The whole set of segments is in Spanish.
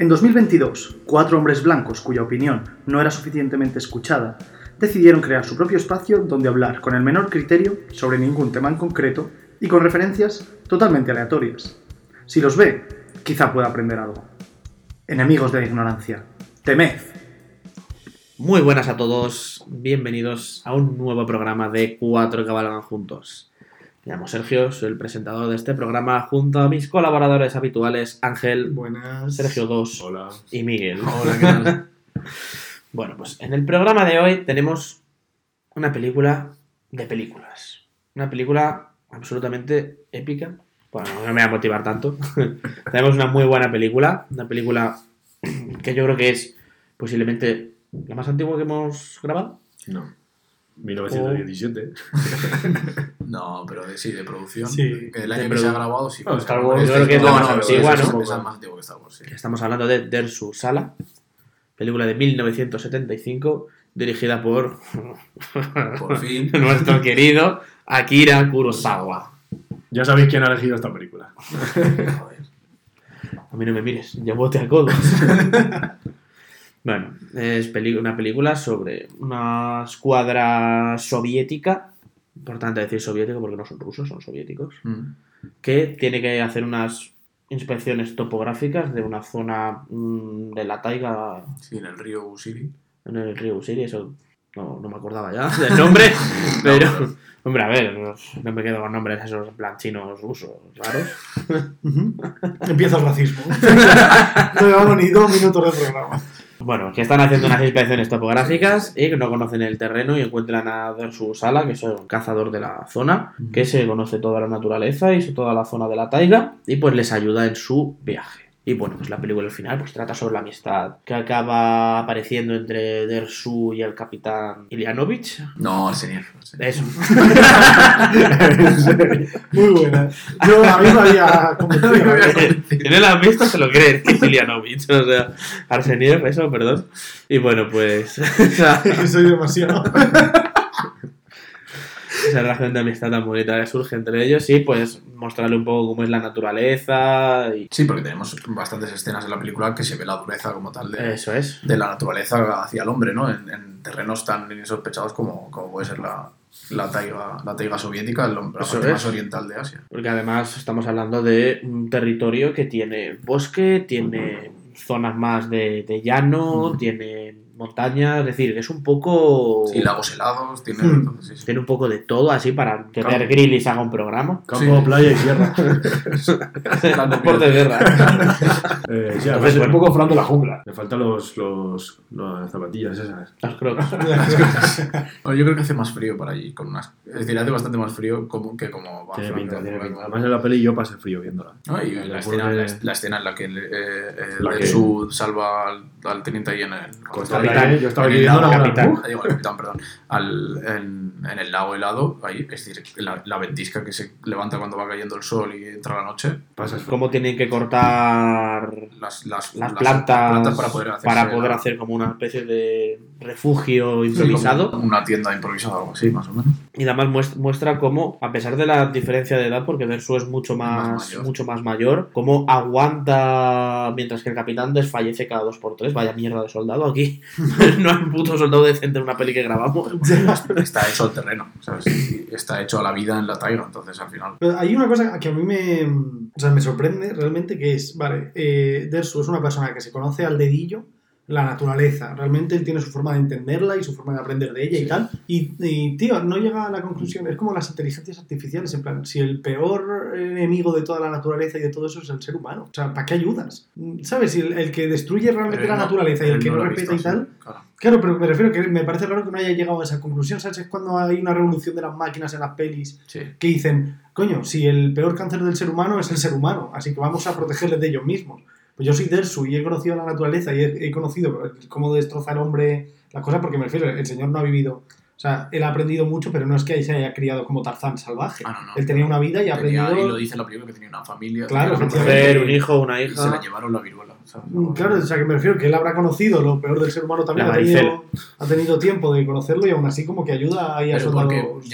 En 2022, cuatro hombres blancos cuya opinión no era suficientemente escuchada decidieron crear su propio espacio donde hablar con el menor criterio sobre ningún tema en concreto y con referencias totalmente aleatorias. Si los ve, quizá pueda aprender algo. Enemigos de la ignorancia, temed. Muy buenas a todos, bienvenidos a un nuevo programa de Cuatro Cabalgan Juntos. Me llamo Sergio, soy el presentador de este programa junto a mis colaboradores habituales Ángel, Buenas. Sergio 2 Hola. y Miguel. Hola, ¿qué tal? Bueno, pues en el programa de hoy tenemos una película de películas. Una película absolutamente épica. Bueno, no me va a motivar tanto. tenemos una muy buena película. Una película que yo creo que es posiblemente la más antigua que hemos grabado. No. 1917. No, pero de, sí, de producción. Sí, Que el de año que se ha grabado, sí. Pues, Star Wars, yo creo que es la no, más no, ¿no? es más antiguo que Star Wars, sí. Estamos hablando de Dersu Sala, película de 1975, dirigida por Por fin. nuestro querido Akira Kurosawa. Ya sabéis quién ha elegido esta película. Joder. A mí no me mires, ya bote a codos. Bueno, es una película sobre una escuadra soviética, importante decir soviética porque no son rusos, son soviéticos, Mm. que tiene que hacer unas inspecciones topográficas de una zona mm, de la taiga Sí, en el río Usiri. en el río Usiri, eso no, no me acordaba ya del nombre, pero, hombre, a ver, no, no me quedo con nombres esos en plan chinos, rusos, raros. Empieza el racismo. no llevamos ni dos minutos de programa. Bueno, que están haciendo unas inspecciones topográficas y que no conocen el terreno y encuentran a Dersu Sala, que es un cazador de la zona, que se conoce toda la naturaleza y toda la zona de la taiga, y pues les ayuda en su viaje. Y bueno, pues la película al final pues trata sobre la amistad que acaba apareciendo entre Dersu y el capitán Ilianovich. No, Arseniev. Arseniev. Eso. Muy buena. Yo a mí me había convencido. Si no la has visto, se lo es Ilianovich. O sea, Arseniev, eso, perdón. Y bueno, pues soy demasiado. Esa relación de amistad tan bonita que surge entre ellos y pues mostrarle un poco cómo es la naturaleza y Sí, porque tenemos bastantes escenas en la película que se ve la dureza como tal de, eso es. de la naturaleza hacia el hombre, ¿no? En, en terrenos tan insospechados como, como puede ser la, la, taiga, la taiga soviética, el- la parte es. más oriental de Asia. Porque además estamos hablando de un territorio que tiene bosque, tiene zonas más de, de llano, tiene montañas, es decir, es un poco... Sí, lagos helados, tiene... Hmm. entonces, sí, sí. Tiene un poco de todo así para que. Bear Grylls haga un programa. Campo, Sí. playa y sierra. Deporte de guerra. Eh, sí, Entonces, además, bueno. un poco Fran de la jungla. Le faltan los, los, las zapatillas esas. Las crocs. Bueno, yo creo que hace más frío para allí. Con unas... Es decir, hace bastante más frío como, que como va Tiene pinta, de la tiene pinta. Además en la peli yo pasé frío viéndola. ¿no? Y Me la escena, de- la, la escena en la que el, eh, eh, La el que- Sud salva al, al teniente ahí en el... Capitán. yo estaba lago, la capitán. Digo, el capitán, perdón, al, en, en el lago helado, ahí, es decir, la, la ventisca que se levanta cuando va cayendo el sol y entra la noche, Pasas. Cómo tienen que cortar las, las, las plantas, para poder, para hacer como una especie de refugio improvisado. Una tienda improvisada o algo así, más o menos. Y además muest- muestra cómo, a pesar de la diferencia de edad, porque Dersu es mucho más, Más mayor. mucho más mayor, cómo aguanta mientras que el capitán desfallece cada dos por tres. Vaya mierda de soldado aquí. no hay un puto soldado decente en una peli que grabamos. Está hecho al terreno, ¿sabes? Y está hecho a la vida en la taiga, entonces al final... Pero hay una cosa que a mí me, o sea, me sorprende realmente, que es, vale, eh, Dersu es una persona que se conoce al dedillo la naturaleza. Realmente él tiene su forma de entenderla y su forma de aprender de ella y tal. Y, y, tío, no llega a la conclusión. Es como las inteligencias artificiales. En plan, si el peor enemigo de toda la naturaleza y de todo eso es el ser humano. O sea, ¿para qué ayudas? ¿Sabes? Si el, el que destruye realmente la no- naturaleza y el que no, respeta visto y tal. claro. Claro, pero me refiero que me parece raro que no haya llegado a esa conclusión. ¿Sabes? Es cuando hay una revolución de las máquinas en las pelis Sí. que dicen, coño, si el peor cáncer del ser humano es el ser humano, así que vamos a protegerles de ellos mismos. Pues yo soy Dersu y he conocido la naturaleza y he, he conocido cómo destroza el hombre las cosas porque me refiero, el señor no ha vivido O sea, él ha aprendido mucho, pero no es que ahí se haya criado como Tarzán salvaje. Ah, no, no. él tenía una vida y ha aprendido. y lo dice en la película que tenía una familia. Claro, una. Mujer, un hijo, una y se la hija. llevaron la viruela. ¿Sabes? Mm, Claro, o sea, que me refiero que él habrá conocido lo peor del ser humano también. Ha tenido, ha tenido tiempo de conocerlo y aún así, como que ayuda ahí a yo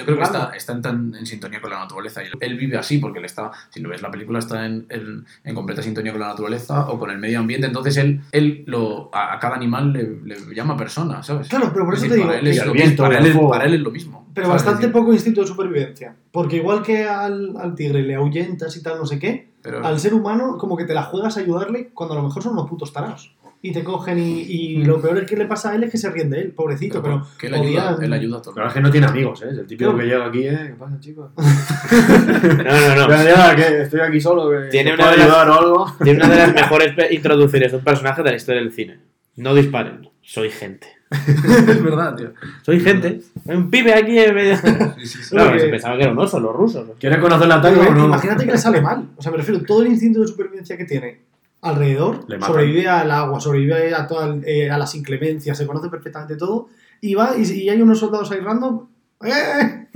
creo que está, está en, tan, en sintonía con la naturaleza. Y él vive así porque él está, si lo ves, la película está en, en- en completa sintonía con la naturaleza o con el medio ambiente. Entonces él, él lo, a, a cada animal le, le llama persona, ¿sabes? Claro, pero por Es eso decir, te digo. para él, es lo viento, mismo, para, él, es- fuego. para él es lo mismo. Pero bastante poco instinto de supervivencia. Porque igual que al, al tigre le ahuyentas y tal, no sé qué, pero- al ser humano como que te la juegas a ayudarle cuando a lo mejor son unos putos tarados. Y te cogen y, y lo peor es que le pasa a él es que se ríen de él, pobrecito, pero... pero que él ayuda, podían- él ayuda a todo. Claro, es que no tiene amigos, ¿eh? Es el típico que llega aquí, ¿eh? ¿Qué pasa, chicos? No, no, no. Ya, ya, que estoy aquí solo, que Tiene ¿os una puedo de las- ayudar o algo. Tiene una de las mejores introducciones de un personaje de la historia del cine. No disparen, soy gente. es verdad, tío. Soy gente. Hay un pibe aquí en medio. Sí, sí, sí. Claro, que- se pensaba que eran osos, los rusos. ¿Quieres conocer la taiga o no? Imagínate que le sale mal. O sea, me refiero, todo el instinto de supervivencia que tiene alrededor, sobrevive al agua, sobrevive a, toda, eh, a las inclemencias, se conoce perfectamente todo, y va y, y hay unos soldados ahí random. ¡Eh!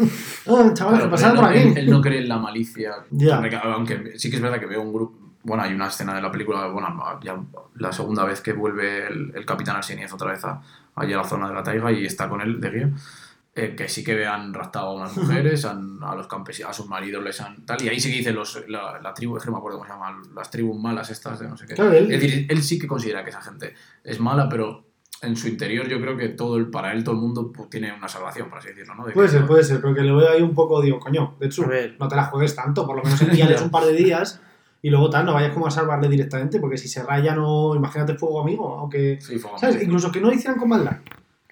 Oh, chavales, Claro, pasaron él, por no, aquí. él- él no cree en la malicia. Ya. Aunque sí que es verdad que veo un grupo. Bueno, hay una escena de la película, bueno, ya la segunda vez que vuelve el, el capitán Arseniev otra vez a, allí a la zona de la taiga y está con él de guía. eh, que sí que han raptado a unas mujeres, han- a los campesinos, a sus maridos les han tal. Y ahí sí que dice los, la, la tribu, es que no me acuerdo cómo se llama, las tribus malas estas de no sé qué. Claro, él- Es decir, él sí que considera que esa gente es mala, pero en su interior yo creo que todo el, para él todo el mundo pues, tiene una salvación, por así decirlo, ¿no? De Puede que- ser, puede ser, pero que lo veo ahí un poco, digo, coño, de hecho, no te la juegues tanto, por lo menos envíales un par de días y luego tal, no vayas como a salvarle directamente, porque si se raya, no. Imagínate fuego amigo, aunque. Sí, fuego ¿Sabes? amigo. Incluso que no lo hicieran con maldad.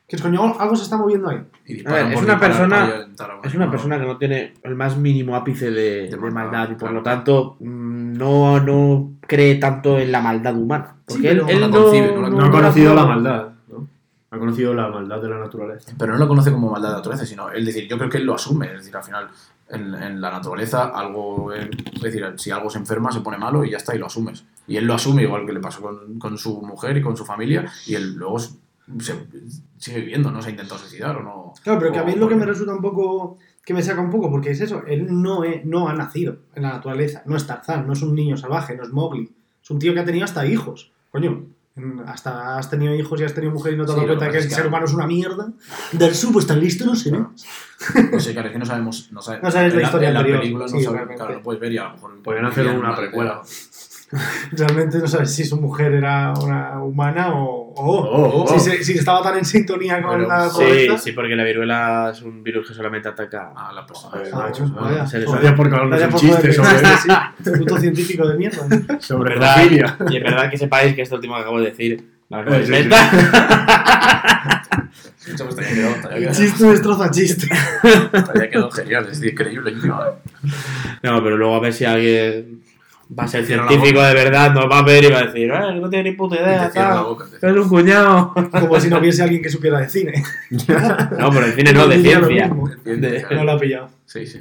Que es coño, algo se está moviendo ahí. Y A disparan ver, es una persona- Es una persona que no tiene el más mínimo ápice de, De de maldad, y por claro. lo tanto mm, no, no cree tanto en la maldad humana. Porque Sí, él, no no, la concibe, no la- No ha conocido la maldad, ¿no? Ha conocido la maldad de la naturaleza. Pero no lo conoce como maldad de la naturaleza, sino él decir, yo creo que él lo asume, es decir, al final en, en la naturaleza algo, eh, es decir, si algo se enferma se pone malo y ya está y lo asumes. Y él lo asume igual que le pasó con, con su mujer y con su familia y él luego se, sigue viviendo, no se ha intentado suicidar o no. Claro, pero que a mí es lo que me resulta un poco. que me saca un poco, porque es eso, él no, es- no ha nacido en la naturaleza, no es Tarzán, no es un niño salvaje, no es Mowgli. Es un tío que ha tenido hasta hijos. Coño, hasta has tenido hijos y has tenido mujer y no te has Sí, dado cuenta que que el ser humano es una mierda. Del su, pues tan listo no sé, ¿no? No sé, claro, es que no sabemos. No, sabe- No sabes la en historia en la anterior. película no Sí, sabes, claro, lo puedes ver y a lo mejor. Podrían hacer una precuela. Realmente no sabes si su mujer era una humana o. o- Oh, oh. Si, se- si estaba tan en sintonía con la Sí, naturaleza. sí, porque la viruela es un virus que solamente ataca A la persona. Ah, seres Joder. Gracias por un chiste sí, puto científico de mierda. ¿no? sobre ¿Verdad? pedofilia. Y es verdad que sepáis que esto último que acabo de decir. La sí, sí. estaría quedado- Chiste destroza chiste. estaría quedado genial, es increíble. No, pero luego a ver si alguien va a ser científico de verdad, nos va a ver y va a decir, "Eh, no tiene ni puta idea, tal. boca. Es un cuñado. Como si no hubiese alguien que supiera de cine. No, pero el cine no, de ciencia. De- No lo ha pillado. Sí, sí.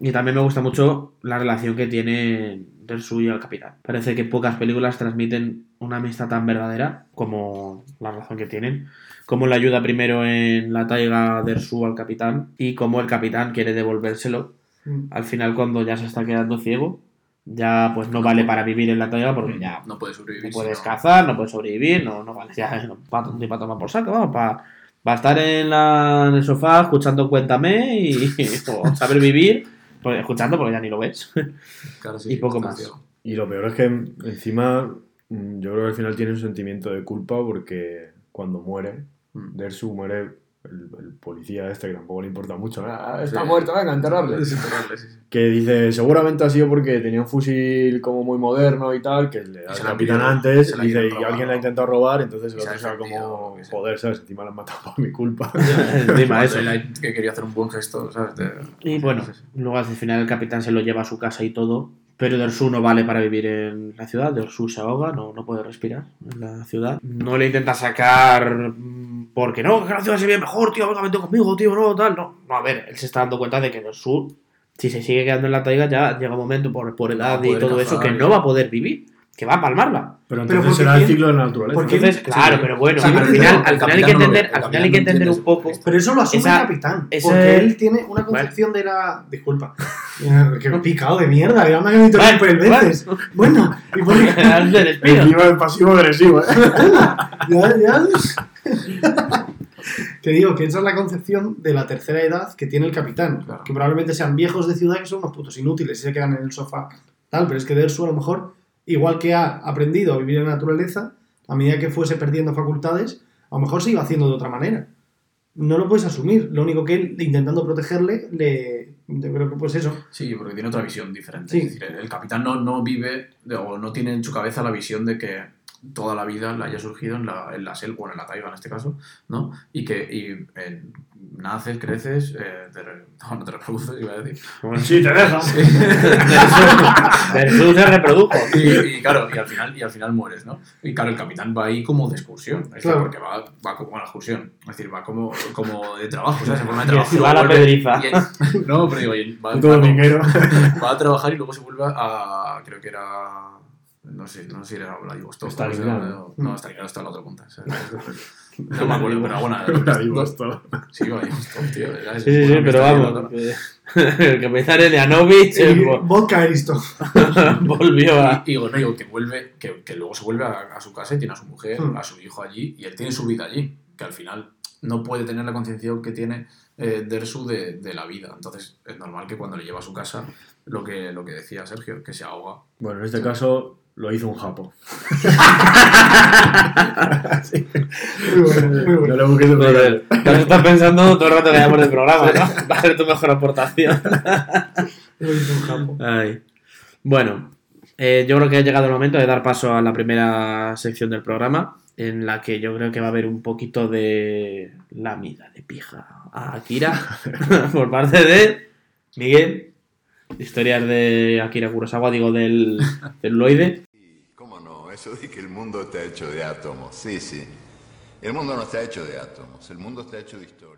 Y también me gusta mucho la relación que tiene Dersu y el capitán. Parece que pocas películas transmiten una amistad tan verdadera como la razón que tienen. Como le ayuda primero en la taiga Dersu al capitán y como el capitán quiere devolvérselo. Mm. Al final cuando ya se está quedando ciego, ya pues no vale para vivir en la taiga porque ya No puedes sobrevivir. no puedes cazar, no puedes sobrevivir, no, no vale, ya no, para, para tomar por saco, vamos, para, para estar en, la- en el sofá escuchando Cuéntame y, o saber vivir, pues, escuchando porque ya ni lo ves. Claro, sí, y poco más. Y lo peor es que encima mm, yo creo que al final tiene un sentimiento de culpa porque cuando muere, Mm. Dersu muere el, el policía este que tampoco le importa mucho. "Ah, está Sí. muerto, venga, enterrarle. Sí. Que dice, seguramente ha sido porque tenía un fusil como muy moderno y tal, que le da pilló, antes, dice, y robar, alguien la ha intentado robar, entonces el otro defendido, como, joder, ¿sabes? Encima la han matado por mi culpa. Encima eso. Que quería hacer un buen gesto, ¿sabes? De- Y bueno, luego al final el capitán se lo lleva a su casa y todo, pero Dersu no vale para vivir en la ciudad, Dersu se ahoga, no, no puede respirar en la ciudad. No le intenta sacar mm, porque no, que la ciudad se ve mejor, tío, venga, vente conmigo, tío, no, tal, no. No, a ver, él se está dando cuenta de que Dersu, si se sigue quedando en la taiga, ya llega un momento por, por edad y todo eso cazar que y- no va a poder vivir. que va a palmarla. Pero Pero entonces porque será el ciclo de la naturaleza. porque- Entonces, claro, pero bueno, Sí, al pero final, no, al final hay que no entender, el al final hay que no entender un poco. Pero eso lo asume Esa- el capitán. Porque él tiene una concepción de la. Disculpa. Que picado de mierda. Ya me han interrumpido Bueno, veces. Bueno, y por del pasivo agresivo, ¿eh? ya, ya. que digo que esa es la concepción de la tercera edad que tiene el capitán. Claro. Que probablemente sean viejos de ciudad que son unos putos inútiles y se quedan en el sofá. Tal, pero es que Dersu a lo mejor, igual que ha aprendido a vivir en la naturaleza, a medida que fuese perdiendo facultades, a lo mejor se iba haciendo de otra manera. No lo puedes asumir. Lo único que él, intentando protegerle, le. Yo creo que pues eso. Sí, porque tiene otra visión diferente. Sí. Es decir, el capitán no, no vive o no tiene en su cabeza la visión de que toda la vida le haya surgido en la, en la selva, bueno, en la taiga en este caso, ¿no? Y que y, eh, naces, creces, eh, te, re- no, no te reproduces, iba a decir. Sí, te deja. Versus se reprodujo. Y, y claro, y al, final, y al final mueres, ¿no? Y claro, el capitán va ahí como de excursión, es decir, Claro. porque va, va como a la excursión, es decir, va como, como de trabajo, ¿sabes? Se forma de trabajo y va a la pedriza. no, pero digo, va, va a trabajar y luego se vuelve a. Creo que era. No sé, no sé si era Vladivostok. Stalingrado. No, no, Stalingrado está en la otra punta. ¿sabes? No me acuerdo, pero bueno. Vladivostok. Sí, Vladivostok, tío. era ese. Sí, sí, sí, pero está vamos. El capitán Elianovich vodka Eristo. volvió a. Y digo, no, digo, que vuelve, que, que luego se vuelve a, a su casa y tiene a su mujer, Hmm. a su hijo allí, y él tiene su vida allí, que al final no puede tener la conciencia que tiene eh, Dersu de, de la vida. Entonces es normal que cuando le lleva a su casa, lo que, lo que decía Sergio, que se ahoga. Bueno, en este caso lo hizo un japo. Muy bueno, muy No bueno. busques de Joder, te estás pensando todo el rato que hayamos del programa, ¿no? Va a ser tu mejor aportación. Lo hizo un. Ay. Bueno, eh, yo creo que ha llegado el momento de dar paso a la primera sección del programa, en la que yo creo que va a haber un poquito de la mida de pija a Akira por parte de Miguel. Historias de Akira Kurosawa, digo, del celuloide. ¿Cómo no? Eso de que el mundo está hecho de átomos. Sí, sí. El mundo no está hecho de átomos, el mundo está hecho de historias.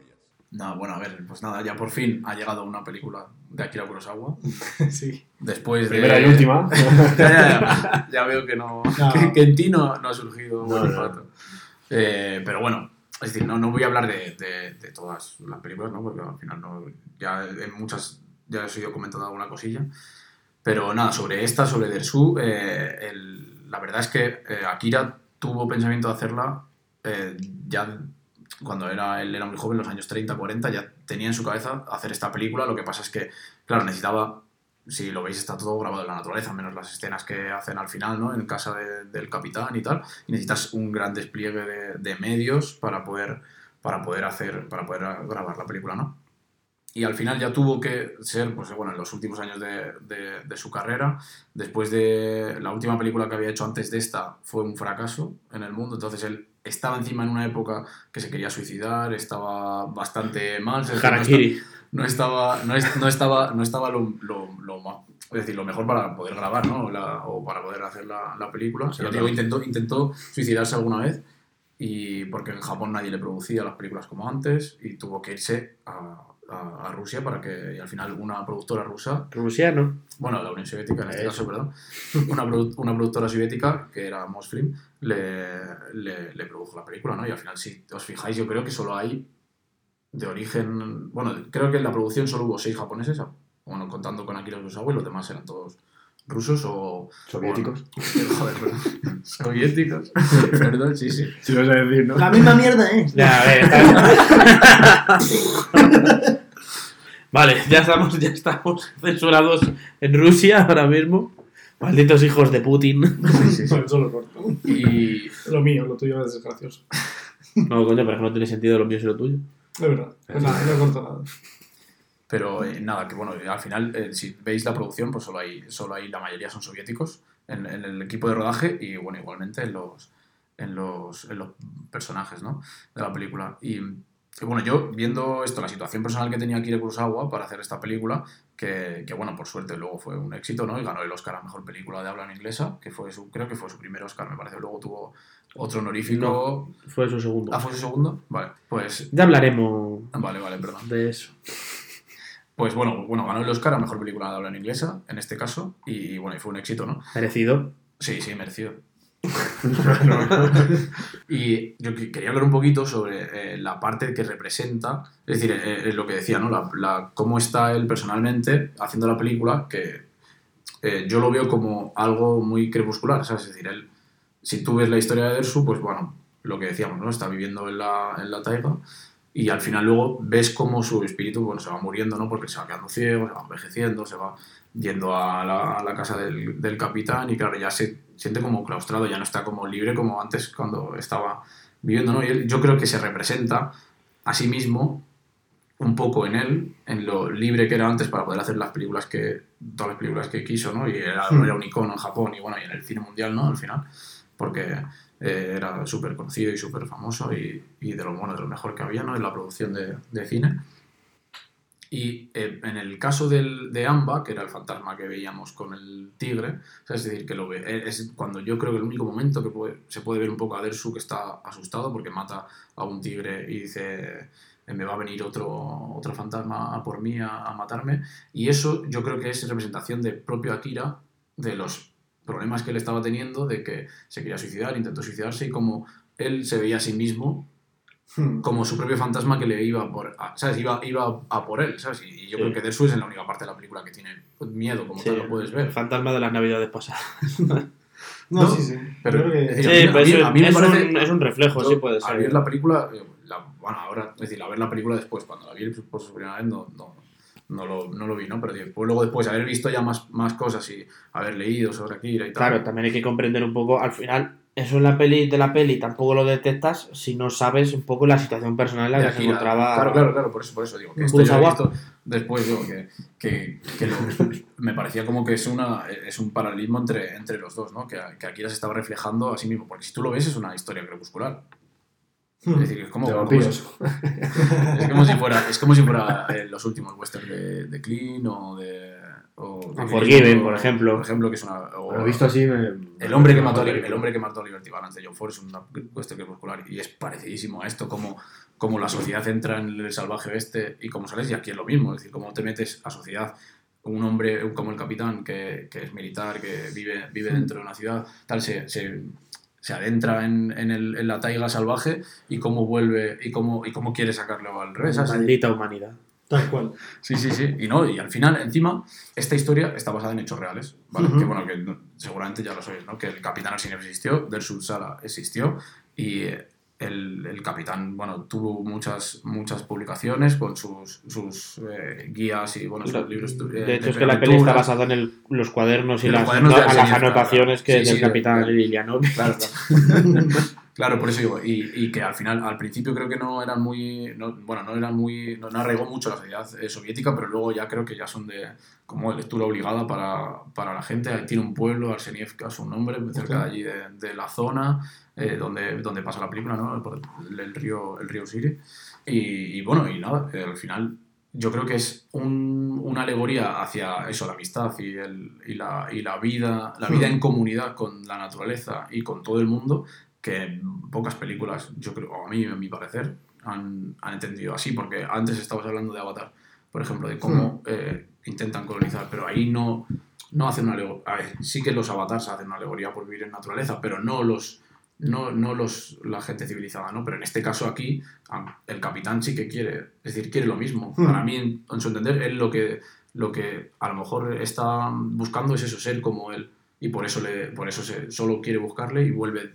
Nada, bueno, a ver, pues nada, ya por fin ha llegado una película de Akira Kurosawa. Sí. Después de. Primera y última. ya, ya, ya. Ya veo que no. No. Que, que en ti no, no ha surgido No, buen no. olfato. Eh, pero bueno, es decir, no, no voy a hablar de, de, de todas las películas, ¿no? Porque al final no. Ya en muchas. Ya os he ido comentando alguna cosilla. Pero nada, sobre esta, sobre Dersu, eh, el- la verdad es que eh, Akira tuvo pensamiento de hacerla eh, ya cuando era, él era muy joven, los años 30, 40, ya tenía en su cabeza hacer esta película. Lo que pasa es que, claro, necesitaba, si lo veis, está todo grabado en la naturaleza, menos las escenas que hacen al final, ¿no? En casa de- del capitán y tal. Y necesitas un gran despliegue de, de medios para poder, para poder hacer, para poder grabar la película, ¿no? Y al final ya tuvo que ser, pues bueno, en los últimos años de, de- de su carrera, después de la última película que había hecho antes de esta, fue un fracaso en el mundo, entonces él estaba encima en una época que se quería suicidar, estaba bastante mal, Harakiri. no estaba, no, es- no estaba, no estaba lo, lo, lo ma- es decir, lo mejor para poder grabar, ¿no? La- o para poder hacer la, la película. Sí, digo, intentó, intentó suicidarse alguna vez y porque en Japón nadie le producía las películas como antes y tuvo que irse a, a- a Rusia para que y al final una productora rusa Rusiano. bueno, la Unión Soviética en este Eso. caso, perdón, una, una productora soviética, que era Mosfilm, le, le, le produjo la película, ¿no? Y al final, si os fijáis, yo creo que solo hay de origen... Bueno, creo que en la producción solo hubo seis japoneses, bueno, contando con Akira Kurosawa, y los demás eran todos rusos o... Soviéticos. o- joder, perdón. Soviéticos. Perdón, sí, sí. Vas a decir, ¿no? La misma mierda es. Ya, a ver, está bien. Vale, ya estamos, ya estamos censurados en Rusia ahora mismo. Malditos hijos de Putin. sí, sí, sí. Bueno, eso lo corto. Y, Lo mío, lo tuyo es gracioso. No, coño, pero es que no tiene sentido lo mío y lo tuyo. Es verdad. Pues nada, no corto nada. Pero eh, nada, que bueno, al final, eh, si veis la producción, pues solo hay, solo hay la mayoría son soviéticos en, en el equipo de rodaje y bueno, igualmente en los, en los, en los personajes ¿no? de la película. Y, y bueno, yo viendo esto, la situación personal que tenía Akira Kurosawa para hacer esta película, que, que bueno, por suerte luego fue un éxito, ¿no? Y ganó el Oscar a Mejor Película de Habla en Inglesa, que fue su, creo que fue su primer Oscar, me parece. Luego tuvo otro honorífico. Fue su segundo. Ah, ¿fue su segundo? Vale, pues... Ya hablaremos Vale, vale, perdón. de eso. Pues bueno, bueno, ganó el Oscar a Mejor Película de Habla en Inglesa, en este caso, y bueno, y fue un éxito, ¿no? Merecido. Sí, sí, merecido. y yo que- quería hablar un poquito sobre eh, la parte que representa, es decir, eh, eh, lo que decía, ¿no? La, la- cómo está él personalmente haciendo la película, que eh, yo lo veo como algo muy crepuscular, ¿sabes? Es decir, él, si tú ves la historia de Dersu, pues bueno, lo que decíamos, ¿no? Está viviendo en la, en la taiga y al final luego ves cómo su espíritu, bueno, se va muriendo, ¿no? Porque se va quedando ciego, se va envejeciendo, se va yendo a la, a la casa del, del capitán y claro, ya se siente como claustrado, ya no está como libre como antes cuando estaba viviendo, ¿no? Y él, yo creo que se representa a sí mismo un poco en él, en lo libre que era antes para poder hacer las películas que, todas las películas que quiso, ¿no? Y era, Hmm. era un icono en Japón y bueno, y en el cine mundial, ¿no? Al final, porque eh, era súper conocido y súper famoso y, y de lo bueno, de lo mejor que había, ¿no? En la producción de, de cine. Y eh, en el caso del, de Amba, que era el fantasma que veíamos con el tigre, es decir, que lo ve, eh, es cuando yo creo que el único momento que se puede ver un poco a Dersu que está asustado porque mata a un tigre y dice, me va a venir otro, otro fantasma por mí a, a matarme. Y eso yo creo que es representación del propio Akira, de los problemas que él estaba teniendo, de que se quería suicidar, intentó suicidarse y como él se veía a sí mismo Hmm. como su propio fantasma que le iba por, a, ¿sabes? Iba, iba a por él, ¿sabes? Y, yo Sí. creo que Dersu es en la única parte de la película que tiene miedo, como Sí, tal lo puedes El ver. fantasma de las navidades pasadas. No, No, sí, sí. pero- es es, es un, es reflejo, Yo, sí puede Al ser. ver la película, eh, la- bueno, ahora, es decir, a ver la película después, cuando la vi por su primera vez, no, no, no, lo, no lo vi, ¿no? Pero después, luego después, haber visto ya más, más cosas y haber leído sobre Akira y tal. Claro, también hay que comprender un poco, al final, eso en la peli de la peli tampoco lo detectas si no sabes un poco la situación personal en la que se Akira. encontraba. Claro, claro, claro, por eso, por eso digo que esto visto después digo que, que, que lo- me parecía como que es una es un paralelismo entre, entre los dos, ¿no? Que, que Akira se estaba reflejando a sí mismo, porque si tú lo ves es una historia crepuscular. Hmm. Es decir, es como, De como vampiros. si- es como si fuera, es como si fuera eh, los últimos westerns de, de Clean o de. O de o- por ejemplo. Por ejemplo, que es una. o- visto así. Me, el hombre, que mató el hombre que mató a Liberty Balance de John Ford es una western crepuscular y es parecidísimo a esto, como, como la sociedad entra en el salvaje oeste y como sales, y aquí es lo mismo, es decir, cómo te metes a sociedad, un hombre como el capitán que, que es militar, que vive, vive dentro de una ciudad, tal, se, se, se adentra en, en, el- en la taiga salvaje y cómo vuelve y cómo, y cómo quiere sacarlo al revés. Maldita humanidad. Tal cual. Sí, sí, sí. Y no, y al final, encima, esta historia está basada en hechos reales, ¿vale? Que bueno, que seguramente ya lo sabéis, ¿no? Que el Capitán Arsenio existió, Dersul Sala existió, y eh, el, el Capitán, bueno, tuvo muchas, muchas publicaciones con sus, sus eh, guías y, bueno, sus libros. eh, De hecho, es que la peli está basada en el- los cuadernos y los las, cuadernos de a las Arsenio, anotaciones claro. que Sí, del sí, de- capitán de- Lilianovic. Claro, claro. Claro, por eso digo, y, y que al final, al principio creo que no eran muy, no- bueno, no eran muy, no, no arraigó mucho la sociedad eh, soviética, pero luego ya creo que ya son de, como lectura obligada para, para la gente. Ahí Tiene un pueblo, Arsenievka, su nombre, cerca de allí de, de la zona eh, donde, donde pasa la película, ¿no? Por el, el río, el río Siri. Y, y bueno, y nada, al final yo creo que es un- una alegoría hacia eso, la amistad y, el, y, la, y la vida, la vida en comunidad con la naturaleza y con todo el mundo, que pocas películas, yo creo, a mí, a mi parecer, han, han entendido así, porque antes estabas hablando de Avatar, por ejemplo, de cómo eh, intentan colonizar, pero ahí no, no hacen una alegoría. A ver, sí que los avatars hacen una alegoría por vivir en naturaleza, pero no los. No, no los, la gente civilizada, ¿no? Pero en este caso aquí, el capitán sí que quiere, es decir, quiere lo mismo. Hmm. Para mí, en, en su entender, él lo que, lo que a lo mejor está buscando es eso, ser como él. Y por eso, le, por eso se, solo quiere buscarle y vuelve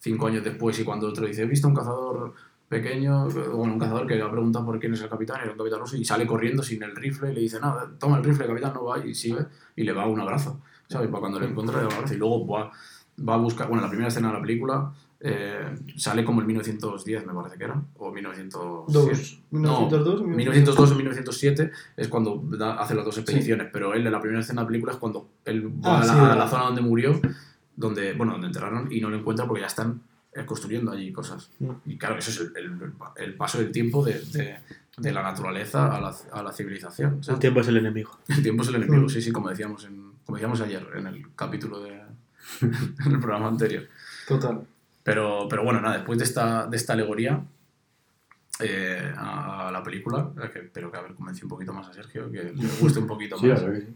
cinco años después y cuando otro dice, he visto un cazador pequeño, bueno, un cazador que le ha preguntado por quién es el capitán, era un capitán ruso, y sale corriendo sin el rifle y le dice, nada, toma el rifle, capitán, no va, y sigue, y le va un abrazo, ¿sabes? Para cuando le encuentra, le da un abrazo, y luego va, va a buscar, bueno, la primera escena de la película eh, sale como el 1910, me parece que era, o 1907. Dos. 1902, 1902 o 1907 es cuando da- hace las dos expediciones, pero él en la primera escena de la película es cuando él va Ah, a, la, sí, a verdad. la zona donde murió, donde, bueno, donde enterraron y no lo encuentra porque ya están eh, construyendo allí cosas. Mm. Y claro, eso es el, el- el paso del tiempo de, de- de la naturaleza a la, a la civilización. El tiempo es el enemigo. El tiempo es el enemigo, Mm. sí, sí, como decíamos, en, como decíamos ayer en el capítulo de, en el programa anterior. Total. Pero, pero bueno, nada, después de esta, de esta alegoría eh, a, a la película, que espero que haber convencido un poquito más a Sergio, que le guste un poquito Sí, más. sí.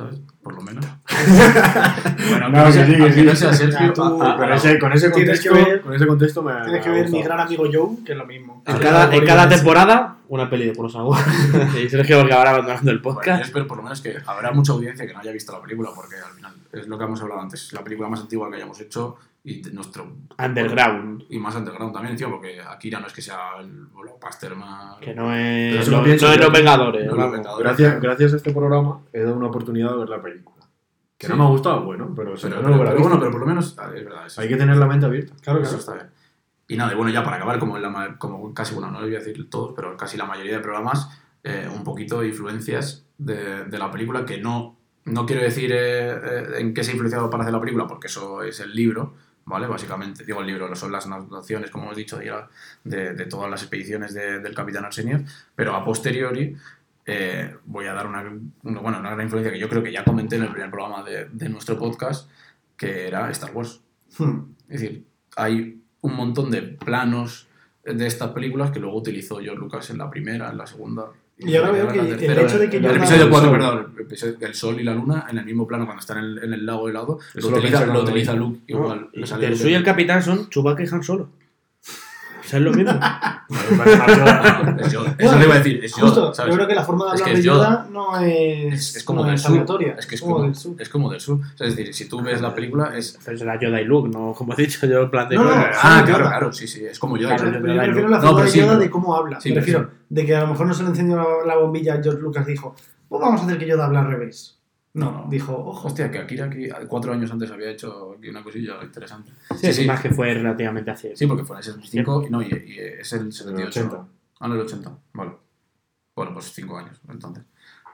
¿Sabes? Por lo menos. bueno, No, que sea- sí, que aunque sí. no sea Sergio, Ya, tú- ah, Con ese, con ese contexto, que ver- con ese contexto me Tienes que ver mi gran amigo Joe, que es lo mismo. En cada, en cada temporada, una peli de Kurosawa. y Sergio que acabará abandonando el Bueno, podcast. espero por lo menos que habrá mucha audiencia que no haya visto la película, porque al final es lo que hemos hablado antes, es la película más antigua que hayamos hecho y nuestro Underground. y más underground también, tío, porque Akira no es que sea el blockbuster más Que no es. eso No, pienso no es. Los Vengadores. No. Los Vengadores. Gracias, gracias a este programa he dado una oportunidad de ver la película. Que Sí. no me ha gustado, bueno, pero, Pero, no, pero- pero bueno, pero por lo menos ah, es verdad. Eso, Hay que tener la mente abierta. Claro, eso claro. está bien. Y nada, y bueno, ya para acabar, como, en la, como casi, bueno, no les voy a decir todos, pero casi la mayoría de programas, eh, un poquito de influencias de, de la película, que no, no quiero decir eh, eh, en qué se ha influenciado para hacer la película, porque eso es el libro, ¿vale? Básicamente, digo el libro, son las anotaciones, como hemos dicho, de, de, todas las expediciones de- del Capitán Arsenio, pero a posteriori eh, voy a dar una, una- bueno, una gran influencia que yo creo que ya comenté en el primer programa de, de nuestro podcast, que era Star Wars. Hmm. Es decir, hay un montón de planos de estas películas que luego utilizó George Lucas en la primera, en la segunda. Y ahora veo que el hecho de que El Yoda- episodio El 4, sol. perdón, el, episodio- el sol y la luna en el mismo plano cuando están en el, en el lago helado, Eso lo utiliza. Luke igual. Y le sale el suyo y el capitán son Chewbacca y Han Solo. Sea, es lo mismo. No, es Yoda. Eso le iba a decir, es Yoda, Justo, ¿sabes? yo creo que la forma de Es hablar que de es Yoda. Yoda no es, Es, es como no del es sur. Es que es como como, del sur. es como del sur. O sea, es decir, si tú ves la película, es. Pero será Yoda y Luke, no como he dicho yo, en plan de. No, no, coño, Ah, Yoda. claro, claro, sí, sí, es como Yoda. Claro, Pero yo prefiero la forma de sí, Yoda pero- de cómo habla. sí, Me refiero de que a lo mejor no se le encendió la, la bombilla a George Lucas dijo, pues vamos a hacer que Yoda hable al revés. No, No. dijo, ojo. Hostia, que Akira aquí, cuatro años antes había hecho aquí una cosilla interesante. Sí, sí, más que fue relativamente hace. Sí, porque fue en el 75 y no, y, y es el 78. 80. Ah, no, el 80. Vale. Bueno, pues cinco años, entonces.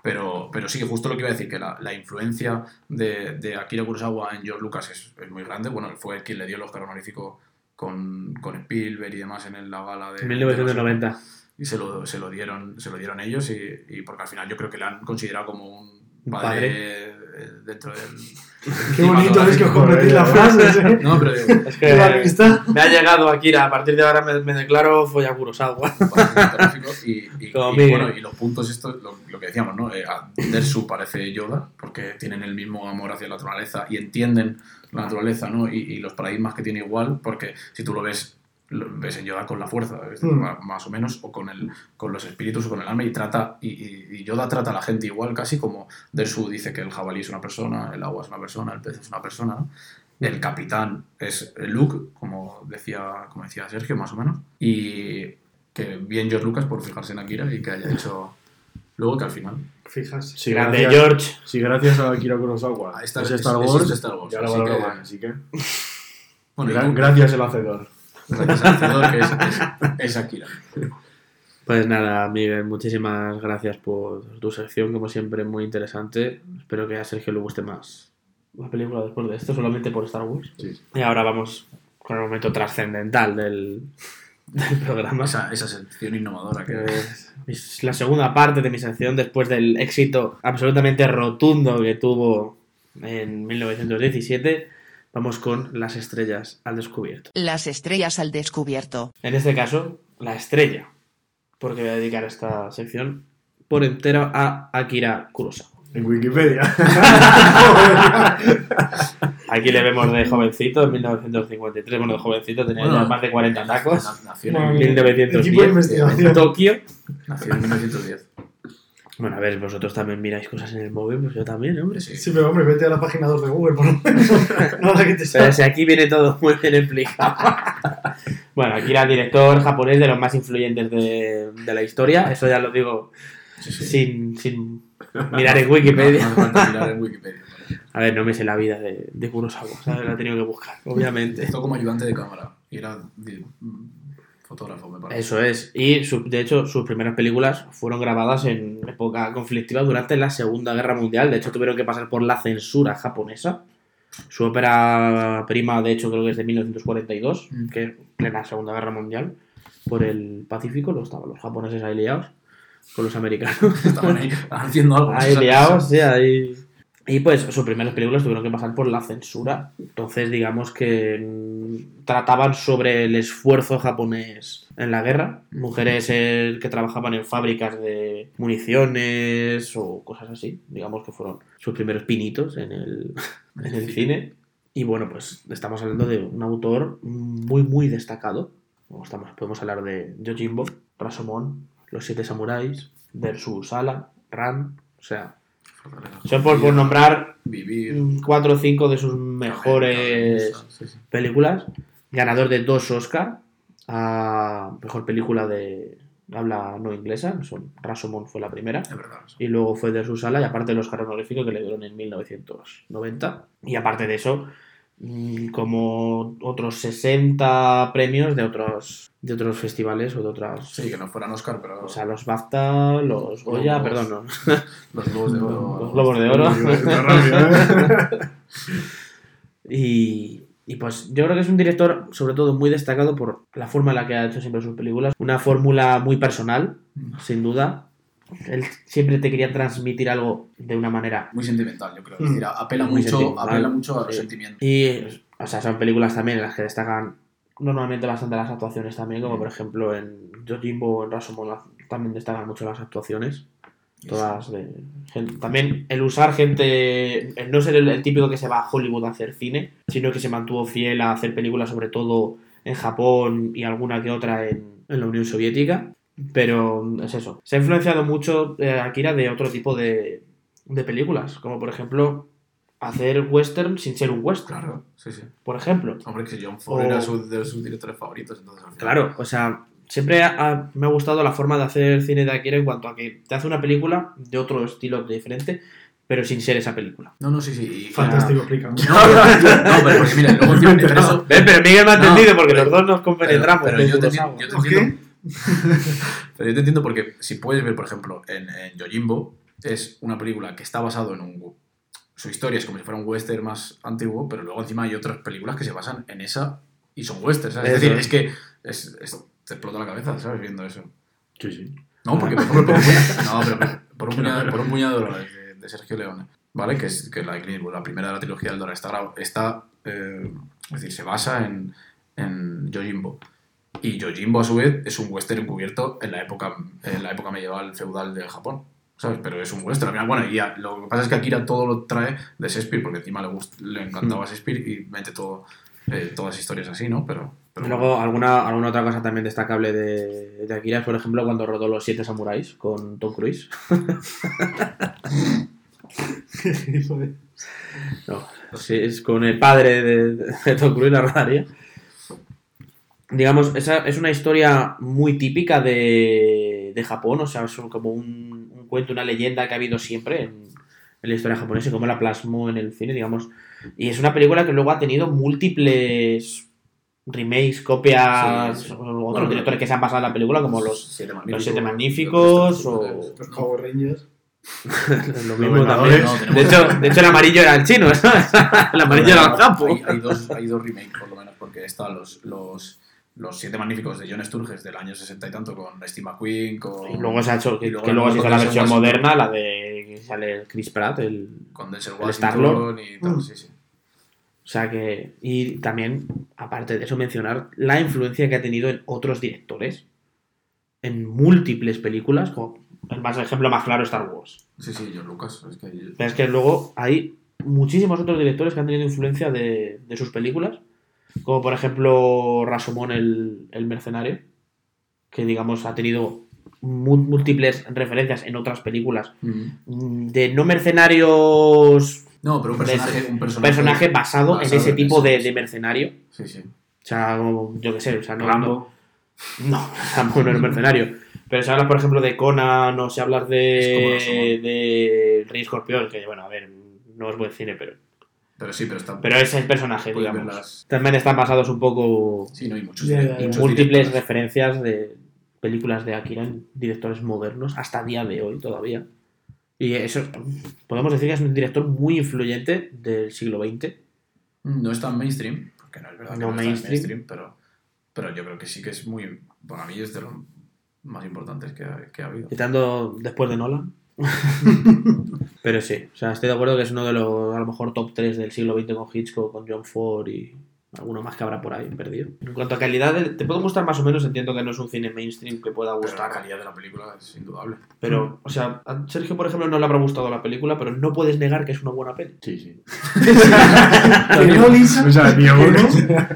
Pero, pero sí, justo lo que iba a decir, que la, la influencia de, de Akira Kurosawa en George Lucas es, es muy grande. Bueno, él fue quien le dio el Oscar honorífico con, con Spielberg y demás en la gala de... En de 1990. los- y se lo, se lo dieron se lo dieron ellos y, y porque al final yo creo que le han considerado como Un padre, padre. eh, dentro del... Qué bonito es que os convertís las frases, ¿eh? No, pero digo, Es la que amistad. me ha llegado Akira, a partir de ahora me, me declaro Folla Kurosawa. cinematográfico y, y, y, bueno, y los puntos estos, lo, lo que decíamos, ¿no? Eh, Dersu parece Yoda, porque tienen el mismo amor hacia la naturaleza y entienden la naturaleza, ¿no? Y, y los paradigmas que tiene igual, porque si tú lo ves, en Yoda con la fuerza, es decir, Mm. más o menos, o con, el, con los espíritus o con el alma, y trata, y, y- y Yoda trata a la gente igual, casi como Dersu dice que el jabalí es una persona, el agua es una persona, el pez es una persona, ¿no? El capitán es Luke, como decía, como decía Sergio, más o menos. Y que bien George Lucas por fijarse en Akira y que haya hecho luego que al final. Fijas. Si Grande gracias, George. si gracias a Akira Kurosawa Ah, esta- es es- Star Wars, Star Wars, ya lo así que- así que... Bueno, Gra- tú, gracias el hacedor. Que es, es- es Akira. Pues nada, Miguel, muchísimas gracias por tu sección, como siempre, muy interesante. Espero que a Sergio le guste más la película después de esto, solamente por Star Wars. Sí. Y ahora vamos con el momento trascendental del, del programa. Esa, esa sección innovadora que es la segunda parte de mi sección después del éxito absolutamente rotundo que tuvo en 1917. Vamos con las estrellas al descubierto. Las estrellas al descubierto. En este caso, la estrella, porque voy a dedicar esta sección por entero a Akira Kurosawa. En Wikipedia. Aquí le vemos de jovencito en 1953. Bueno, de jovencito tenía Bueno, ya más de 40 tacos. na- Nació en, mía. 1910. Equipo de investigación. Tokio. nació en 1910. Bueno, a ver, vosotros también miráis cosas en el móvil, pues yo también, hombre. Sí. Sí, pero hombre, vete a la página 2 de Google, por lo menos. No la que te Pero sale. si aquí viene todo muy bien explicado. bueno, Akira, director japonés de los más influyentes de, de la historia. Eso ya lo digo Sí, sí. sin, sin mirar en No, no Wikipedia. hace falta mirar en Wikipedia. A ver, no me sé la vida de, de Kurosawa, ¿sabes? La he tenido que buscar, obviamente. Esto como ayudante de cámara. Y era fotógrafo, me parece. Eso es. Y su- de hecho, sus primeras películas fueron grabadas en época conflictiva durante la Segunda Guerra Mundial. De hecho, tuvieron que pasar por la censura japonesa. Su ópera prima, de hecho, creo que es de 1942, Mm. que en plena Segunda Guerra Mundial, por el Pacífico, lo estaban los japoneses ahí liados con los americanos. Estaban ahí haciendo algo. ahí liados, sí, ahí. Y pues sus primeras películas tuvieron que pasar por la censura. Entonces, digamos que mm, trataban sobre el esfuerzo japonés en la guerra. Mujeres eh, que trabajaban en fábricas de municiones o cosas así. Digamos que fueron sus primeros pinitos en el, en el cine. Y bueno, pues estamos hablando de un autor muy, muy destacado. Estamos, podemos hablar de Yojimbo, Rashomon, Los Siete Samuráis, Versus Sala, Ran. O sea, son por, por nombrar Vivir. cuatro o cinco de sus mejores Sí, sí. películas. Ganador de dos Oscar a mejor película de habla no inglesa. Son, Rashomon fue la primera. Verdad. Y luego fue de su sala, y aparte el Oscar honorífico que le dieron en 1990. Y aparte de eso, como otros 60 premios de otros, de otros festivales o de otras. Sí, que no fueran Oscar, pero O sea, los BAFTA, los Goya, perdón, no, los globos de oro. los Globos de Oro. Y, y pues yo creo que es un director, sobre todo, muy destacado por la forma en la que ha hecho siempre sus películas. Una fórmula muy personal, sin duda. Él siempre te quería transmitir algo de una manera. Muy sentimental, yo creo. Mm. Es decir, apela Muy mucho, apela mucho a los Sí. sentimientos. Y, o sea, son películas también en las que destacan normalmente bastante las actuaciones también, como por ejemplo en Yojimbo o en Rashomon también destacan mucho las actuaciones. Todas de También el usar gente, el no ser el, el típico que se va a Hollywood a hacer cine, sino que se mantuvo fiel a hacer películas sobre todo en Japón y alguna que otra en, en la Unión Soviética. Pero es eso. Se ha influenciado mucho eh, Akira de otro tipo de, de películas, como por ejemplo hacer western sin ser un western. Claro, sí, sí. Por ejemplo. Hombre, que John Ford O- era su- de sus directores favoritos. Entonces, Claro, o sea, siempre ha- me ha gustado la forma de hacer cine de Akira en cuanto a que te hace una película de otro estilo diferente, pero sin ser esa película. No, no, sí, sí. Fantástico, explica. No, no, pero porque mira, luego eso. Ven, pero Miguel me ha No, entendido porque pero- los dos nos compenetramos. Pero, yo, te entiendo, ¿Por pero yo te entiendo porque si puedes ver, por ejemplo, en, en Yojimbo, es una película que está basado en un. Su historia es como si fuera un western más antiguo, pero luego encima hay otras películas que se basan en esa y son westerns. ¿sabes? Es decir, es. que es- es- te explota la cabeza, ¿sabes? Viendo eso. Sí, sí. No, porque por por un puñado, no, pero por- por un puñado, por un puñado de dólares de, de Sergio Leone, ¿vale? Que es, que la la primera de la trilogía del dólar, está, está eh, es decir, se basa en, en Yojimbo. Y Yojimbo, a su vez, es un western encubierto en la época, en la época medieval feudal de Japón. ¿Sabes? Pero es un western. Bueno, y ya, lo que pasa es que Akira todo lo trae de Shakespeare, porque encima le, gust- le encantaba Shakespeare y mete todo, eh, todas historias así, ¿no? Pero, pero Y luego, alguna, alguna otra cosa también destacable de, de Akira es, por ejemplo, cuando rodó Los Siete Samuráis con Tom Cruise. No, sí, es con el padre de, de Tom Cruise la rodaría. Digamos, esa es una historia muy típica de, de Japón, o sea, es como un, un cuento, una leyenda que ha habido siempre en, en la historia japonesa y cómo la plasmó en el cine, digamos. Y es una película que luego ha tenido múltiples remakes, copias, Sí, sí. o otros Bueno, directores que se han basado en la película, como los, Siete los Siete Magníficos, Magníficos, o Los Power Rangers. lo Los mismo Vengadores. también. No, tenemos- De hecho, de hecho, el amarillo era el chino. El amarillo era el campo. Hay, hay dos, hay dos remakes, por lo menos, porque están los, los, los Siete Magníficos de John Sturges del año 60 y tanto con Steve McQueen, con, Y luego se ha hecho, que, luego que luego se hizo la versión moderna, la de que sale Chris Pratt, el, con Denzel Washington y tal, Mm. sí, sí. o sea que, y también, aparte de eso, mencionar la influencia que ha tenido en otros directores, en múltiples películas, como el más el ejemplo más claro Star Wars. Sí, sí, John Lucas. Es que, Pero es que luego hay muchísimos otros directores que han tenido influencia de, de sus películas, como por ejemplo Rashomon el, el mercenario, que digamos ha tenido múltiples referencias en otras películas mm, de no mercenarios No, pero un personaje, de- un personaje, personaje basado, en ese en tipo de, de mercenario. Sí, sí. o sea yo qué sé o sea no, Rambo. no, no, Rambo no es mercenario. Pero se habla por ejemplo de Conan o se habla Es como de de Rey Escorpión que bueno a ver no es buen cine pero Pero sí, pero está. pero es el personaje digamos verlas- también están basados un poco Sí, no, y muchos, y muchos múltiples directores. referencias de películas de Akira en directores modernos hasta día de hoy todavía. Y eso podemos decir que es un director muy influyente del siglo XX. No es tan mainstream, porque no es verdad que No no, es tan mainstream. mainstream, pero, pero yo creo que sí que es muy. Para mí es de los más importantes que ha, que ha habido. Quitando después de Nolan. Pero sí, o sea, estoy de acuerdo que es uno de los, a lo mejor, top 3 del siglo XX con Hitchcock, con John Ford y alguno más que habrá por ahí perdido. En cuanto a calidad, te puede gustar más o menos, entiendo que no es un cine mainstream que pueda Pero la gustar. calidad de la película es indudable. Pero, o sea, a Sergio, por ejemplo, no le habrá gustado la película, pero no puedes negar que es una buena peli. Sí, sí. No, Lisa. O sea, ni aún.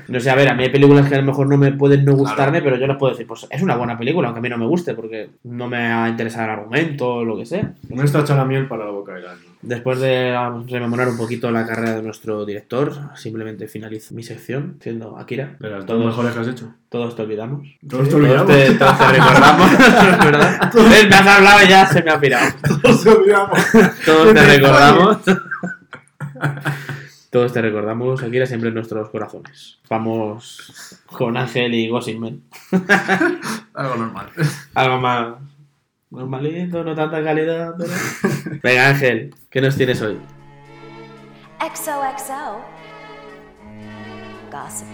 No sé, a ver, a mí hay películas que a lo mejor no me pueden no gustarme, pero yo les puedo decir, pues es una buena película, aunque a mí no me guste, porque no me ha interesado el argumento o lo que sea. No está hecha la miel para la boca del año. Después de rememorar un poquito la carrera de nuestro director, simplemente finalizo mi sección siendo Akira. De las dos Todos, mejores que has hecho. todos te olvidamos. Todos te Todos olvidamos. te, todos te recordamos, ¿verdad? ¿Ves? Me has hablado y ya se me ha pirado. Nos olvidamos. Todos te recordamos. Todos te recordamos, Akira siempre en nuestros corazones. Vamos con Ángel y Gossipman. Algo normal. Algo más normalito, no tanta calidad, pero... Venga, Ángel, ¿qué nos tienes hoy? XOXO. Gossip.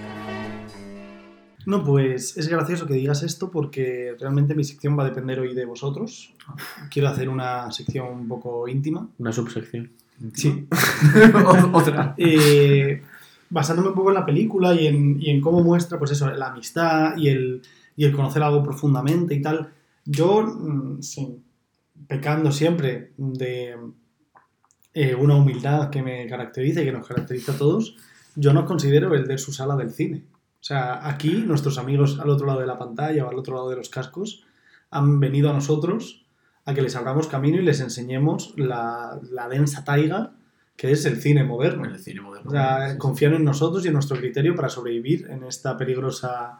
No, pues es gracioso que digas esto porque realmente mi sección va a depender hoy de vosotros. Quiero hacer una sección un poco íntima. Una subsección. Sí. Otra. Eh, basándome un poco en la película y en, y en cómo muestra, pues eso, la amistad y el, y el conocer algo profundamente y tal. Yo, mm, sí, pecando siempre de eh, una humildad que me caracteriza y que nos caracteriza a todos, yo no considero el de su sala del cine. O sea, aquí nuestros amigos al otro lado de la pantalla o al otro lado de los cascos han venido a nosotros a que les abramos camino y les enseñemos la, la densa taiga que es el cine moderno. El cine moderno. O sea, Sí, sí. confían en nosotros y en nuestro criterio para sobrevivir en esta peligrosa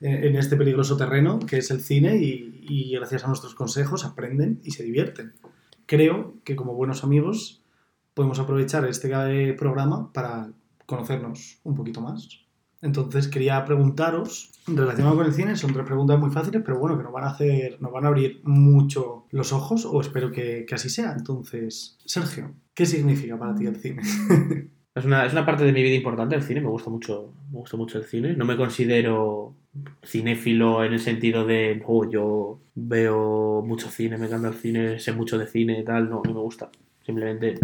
en este peligroso terreno que es el cine y, gracias a nuestros consejos aprenden y se divierten. Creo que como buenos amigos podemos aprovechar este eh, programa para conocernos un poquito más. Entonces quería preguntaros, relacionado con el cine, son tres preguntas muy fáciles, pero bueno, que nos van a hacer, nos van a abrir mucho los ojos, o espero que, que así sea. Entonces, Sergio, ¿qué significa para ti el cine? Es una, es una parte de mi vida importante el cine, me gusta mucho, me gusta mucho el cine. No me considero cinéfilo en el sentido de, oh, yo veo mucho cine, me encanta el cine, sé mucho de cine y tal. No, no me gusta. Simplemente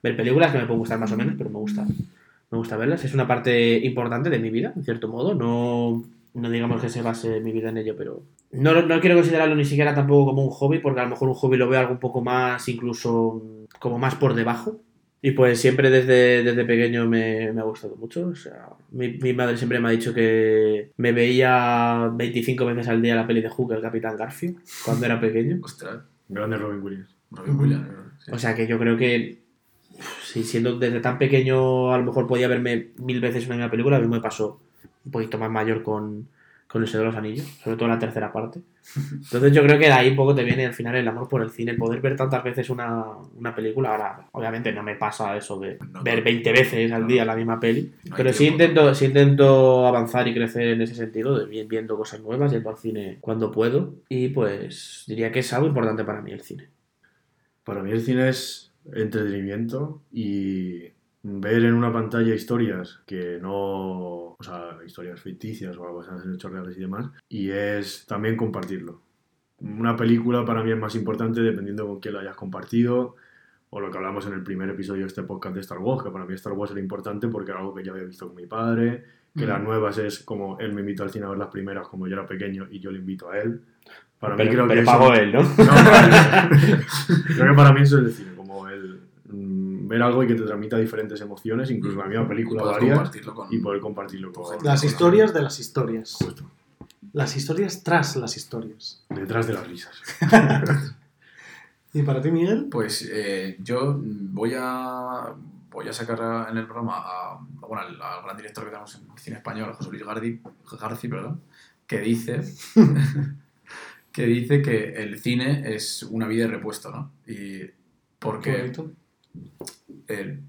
ver películas que me pueden gustar más o menos, pero me gusta, me gusta verlas. Es una parte importante de mi vida, en cierto modo. No, no digamos que se base mi vida en ello, pero no, no quiero considerarlo ni siquiera tampoco como un hobby, porque a lo mejor un hobby lo veo algo un poco más, incluso como más por debajo. Y pues siempre desde, desde pequeño me, me ha gustado mucho. O sea, mi, mi madre siempre me ha dicho que me veía 25 veces al día la peli de Hook, el Capitán Garfield, cuando era pequeño. Ostras. Grande Robin Williams. Robin Williams. sí. O sea que yo creo que si siendo desde tan pequeño a lo mejor podía verme mil veces una misma película, a mí me pasó un poquito más mayor con, con El Señor de los Anillos, sobre todo la tercera parte. Entonces yo creo que de ahí un poco te viene al final el amor por el cine, el poder ver tantas veces una, una película. Ahora, obviamente no me pasa eso de No, ver no. 20 veces al día la misma peli, No pero sí intento, sí intento avanzar y crecer en ese sentido, de viendo cosas nuevas, yendo al cine cuando puedo. Y pues diría que es algo importante para mí el cine. Para mí el cine es entretenimiento y ver en una pantalla historias que no, o sea, historias ficticias o algo en hechos reales y demás, y es también compartirlo. Una película para mí es más importante dependiendo con quién lo hayas compartido, o lo que hablamos en el primer episodio de este podcast de Star Wars, que para mí Star Wars era importante porque era algo que yo había visto con mi padre, que Mm. las nuevas es como él me invitó al cine a ver las primeras como yo era pequeño y yo le invito a él. Para pero mí creo pero que pagó eso- él, ¿no? no, para- creo que para mí eso es el cine, como el ver algo y que te transmita diferentes emociones, incluso la misma película Puedas varias, compartirlo con- y poder compartirlo con Las historias de las historias. Justo. Las historias tras las historias. detrás de las risas. ¿Y para ti, Miguel? Pues eh, yo voy a voy a sacar a- en el programa a, a- bueno, al, al gran director que tenemos en el cine español, José Luis Gardi, Garci, perdón, que dice que dice que el cine es una vida de repuesto, ¿no? Y Qué porque. Eh,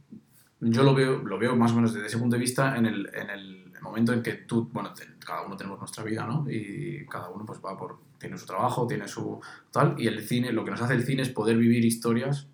yo lo veo, lo veo más o menos desde ese punto de vista en el, en el momento en que tú, bueno, te- cada uno tenemos nuestra vida, ¿no? Y cada uno pues va por, tiene su trabajo, tiene su tal, y el cine, lo que nos hace el cine es poder vivir historias,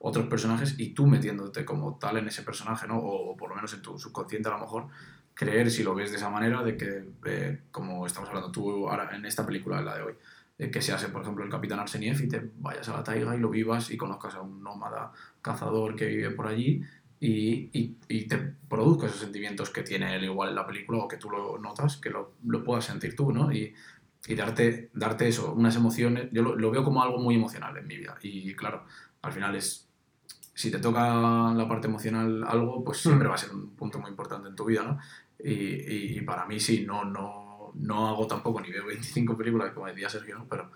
otros personajes, y tú metiéndote como tal en ese personaje, ¿no? O, o por lo menos en tu subconsciente a lo mejor, creer, si lo ves de esa manera, de que, eh, como estamos hablando tú ahora en esta película, la de hoy, eh, que seas, por ejemplo, el capitán Arseniev y te vayas a la taiga y lo vivas y conozcas a un nómada cazador que vive por allí y, y- y te produzca esos sentimientos que tiene él igual en la película o que tú lo notas, que lo, lo puedas sentir tú, ¿no? Y, y darte, darte eso, unas emociones, yo lo, lo veo como algo muy emocional en mi vida. Y claro, al final es, si te toca la parte emocional algo, pues siempre Mm. va a ser un punto muy importante en tu vida, ¿no? Y para mí sí, no, no, no hago tampoco ni veo 25 películas, como decía Sergio, ¿no? Pero,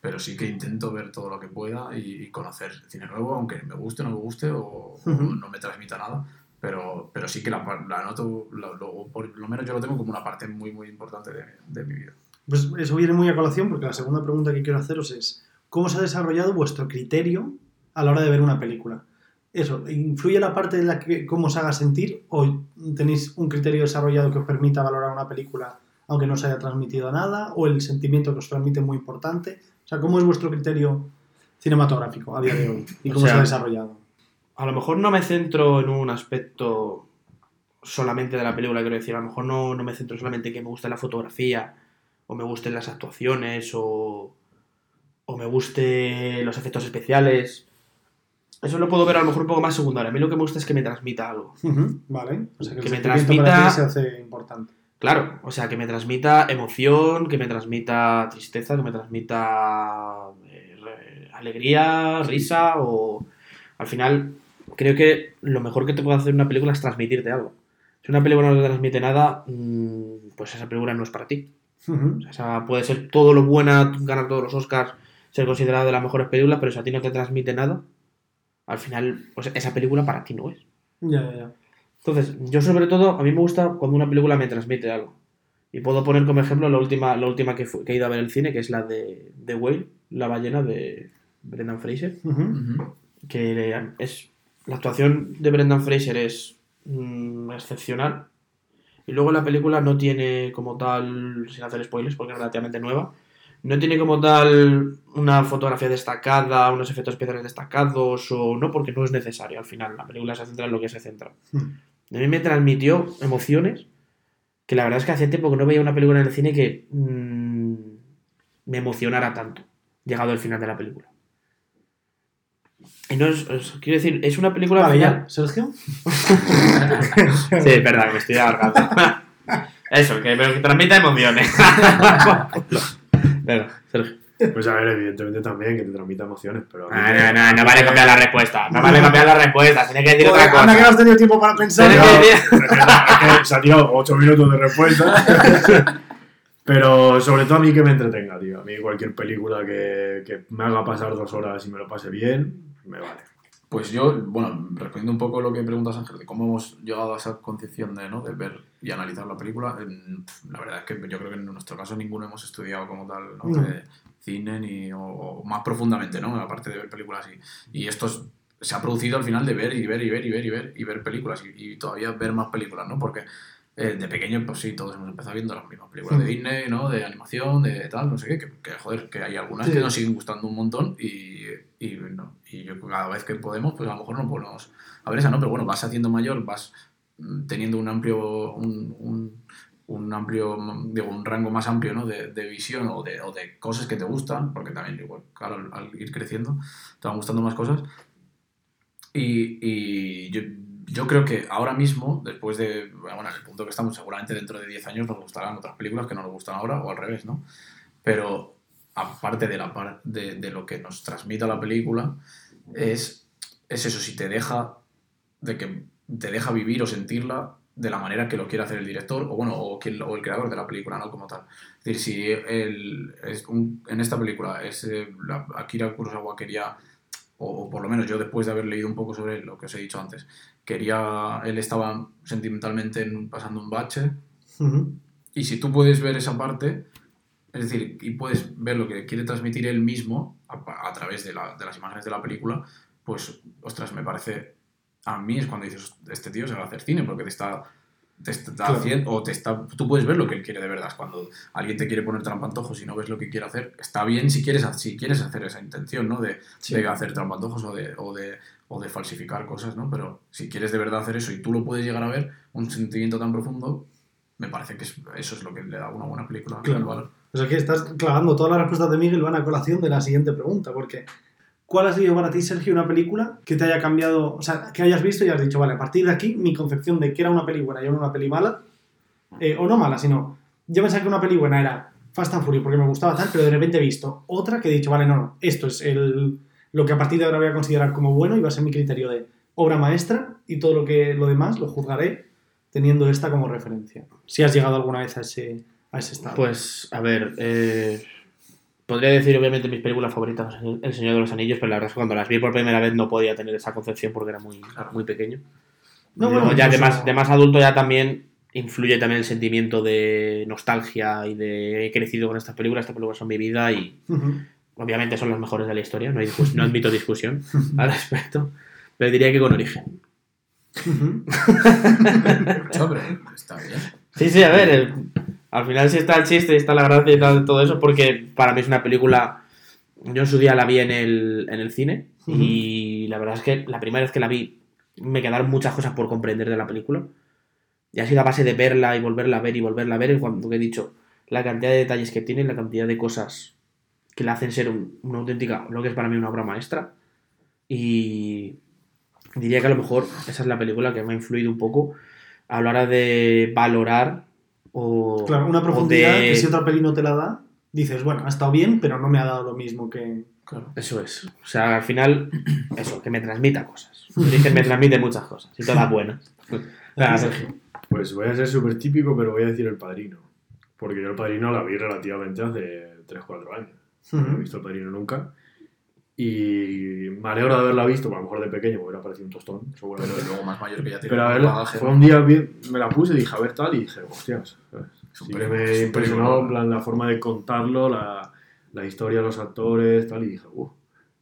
pero sí que intento ver todo lo que pueda y, y conocer cine nuevo, aunque me guste o no me guste o, no me transmita nada. Pero, pero sí que la, la noto, lo- por lo menos yo lo tengo como una parte muy, muy importante de, de mi vida. Pues eso viene muy a colación porque la segunda pregunta que quiero haceros es, ¿cómo se ha desarrollado vuestro criterio a la hora de ver una película? Eso, ¿influye la parte de la que cómo os haga sentir o tenéis un criterio desarrollado que os permita valorar una película aunque no se haya transmitido nada o el sentimiento que os transmite es muy importante? O sea, ¿cómo es vuestro criterio cinematográfico a día de hoy y O cómo se ha desarrollado? A lo mejor no me centro en un aspecto solamente de la película, quiero decir, a lo mejor no, no me centro solamente en que me guste la fotografía, o me gusten las actuaciones, o, o me guste los efectos especiales. Eso lo puedo ver a lo mejor un poco más secundario. A mí lo que me gusta es que me transmita algo. Vale, o sea que, me para transmita- ti se hace importante. Claro, o sea, que me transmita emoción, que me transmita tristeza, que me transmita eh, alegría, risa o... Al final, creo que lo mejor que te puede hacer una película es transmitirte algo. Si una película no te transmite nada, mm, pues esa película no es para ti. O sea, esa puede ser todo lo buena, ganar todos los Oscars, ser considerada de las mejores películas, pero si a ti no te transmite nada, al final, pues esa película para ti no es. Ya, ya, ya. Entonces, yo sobre todo, a mí me gusta cuando una película me transmite algo. Y puedo poner como ejemplo la última, la última que, fu- que he ido a ver el cine, que es la de The Whale, la ballena de Brendan Fraser. Ujú, Que es. La actuación de Brendan Fraser es mm, excepcional. Y luego la película no tiene como tal, sin hacer spoilers, porque es relativamente nueva, no tiene como tal una fotografía destacada, unos efectos especiales destacados, o no, porque no es necesario al final. La película se centra en lo que se centra. ujú. A mí me transmitió emociones que la verdad es que hace tiempo que no veía una película en el cine que mm, me emocionara tanto, llegado al final de la película. Y no es, es- quiero decir, es una película... Vale, ya. Sergio. Sí, verdad, me estoy alargando. Eso, que, que transmita emociones. Venga, Sergio. Pues a ver, evidentemente también que te transmita emociones, pero... a mí No, no, no, no vale copiar la respuesta. No vale copiar la respuesta. Tiene que decir Joder, otra anda que no cosa. has tenido tiempo para pensar. Que es decir- que se ha tirado 8 minutos de respuesta. Pero sobre todo a mí que me entretenga, tío. A mí cualquier película que, que me haga pasar dos horas y me lo pase bien, me vale. Pues yo, bueno, respondiendo un poco a lo que preguntas Ángel, de cómo hemos llegado a esa concepción de, ¿no? de ver y analizar la película, en- la verdad es que yo creo que en nuestro caso ninguno hemos estudiado como tal ¿no? No. de cine ni, o, o más profundamente, ¿no? aparte de ver películas y, y esto es- se ha producido al final de ver y ver y ver y ver y ver y ver películas y, y todavía ver más películas, ¿no? Porque eh, de pequeño, pues sí, todos hemos empezado viendo las mismas películas de Mm. Disney, ¿no? De animación, de tal, no sé qué, que, que, joder, que hay algunas Sí. que nos siguen gustando un montón y, y, no, y yo cada vez que podemos, pues a lo mejor no podemos a ver esa, ¿no? Pero bueno, vas haciendo mayor, vas mm, teniendo un amplio, un, un, un amplio, digo, un rango más amplio, ¿no? De, de visión o de, o de cosas que te gustan, porque también, igual, claro, al, al ir creciendo, te van gustando más cosas. Y, y yo, yo creo que ahora mismo, después de, bueno, en el punto que estamos, seguramente dentro de 10 años nos gustarán otras películas que no nos gustan ahora, o al revés, ¿no? Pero aparte de, la, de, de lo que nos transmite la película, es, es eso, si te deja, de que te deja vivir o sentirla de la manera que lo quiere hacer el director, o bueno, o, quien, o el creador de la película, ¿no? Como tal. Es decir, si el, es un- en esta película es, eh, la- Akira Kurosawa quería o, o por lo menos yo después de haber leído un poco sobre lo que os he dicho antes, quería, él estaba sentimentalmente en- pasando un bache, Ujú. y si tú puedes ver esa parte, es decir, y puedes ver lo que quiere transmitir él mismo a, a través de, la- de las imágenes de la película, pues, ostras, me parece, a mí es cuando dices, este tío se va a hacer cine, porque te está... Te está Claro. haciendo, o te está, tú puedes ver lo que él quiere de verdad. Cuando alguien te quiere poner trampantojos y no ves lo que quiere hacer, está bien si quieres, si quieres hacer esa intención, ¿no? De, Sí. de hacer trampantojos o de, o, de, o de falsificar cosas, ¿no? Pero si quieres de verdad hacer eso y tú lo puedes llegar a ver, un sentimiento tan profundo, me parece que es- eso es lo que le da una buena película. Claro. O sea que estás clavando todas las respuestas de Miguel van a colación de la siguiente pregunta, porque ¿cuál ha sido para ti, Sergio, una película que te haya cambiado, o sea, que hayas visto y has dicho, vale, a partir de aquí mi concepción de que era una peli buena y era una peli mala, eh, o no mala, sino yo pensaba que una peli buena era Fast and Furious porque me gustaba tal, pero de repente he visto otra que he dicho, vale, no, no, esto es el, lo que a partir de ahora voy a considerar como bueno y va a ser mi criterio de obra maestra y todo lo que lo demás lo juzgaré teniendo esta como referencia. Si has llegado alguna vez a ese, a ese estado. Pues, a ver, eh, podría decir obviamente mis películas favoritas, El Señor de los Anillos, pero la verdad es que cuando las vi por primera vez no podía tener esa concepción porque era muy, muy pequeño. No, bueno, ya de más, de más adulto ya también influye también el sentimiento de nostalgia y de he crecido con estas películas, estas películas son mi vida y Ujú. obviamente son las mejores de la historia, no, hay no admito discusión al respecto, pero diría que con origen. Ujú. Hombre, está bien. Sí, sí, a ver, el- al final sí está el chiste y está la gracia y tal, todo eso, porque para mí es una película. Yo en su día la vi en el, en el cine y la verdad es que la primera vez que la vi me quedaron muchas cosas por comprender de la película. Y ha sido a base de verla y volverla a ver y volverla a ver, y cuando he dicho la cantidad de detalles que tiene, la cantidad de cosas que la hacen ser un- una auténtica, lo que es para mí una obra maestra. Y diría que a lo mejor esa es la película que me ha influido un poco a la hora de valorar o. Claro, una profundidad de- que si otra peli no te la da, dices, bueno, ha estado bien, pero no me ha dado lo mismo que... Claro. Eso es. O sea, al final, eso, que me transmita cosas. Dije, me transmite muchas cosas y todas buenas. Sergio. Pues voy a ser súper típico, pero voy a decir El Padrino. Porque yo El Padrino la vi relativamente hace 3-4 años. No he visto El Padrino nunca. Y me alegro de haberla visto, a lo mejor de pequeño me hubiera parecido un tostón, seguramente. Pero luego más mayor que ya tiene Pero a ver, bagaje, fue un día, me la puse y dije, a ver tal, y dije, hostias. Sí que me impresionó en plan, la forma de contarlo, la, la historia los actores, tal, y dije, uff.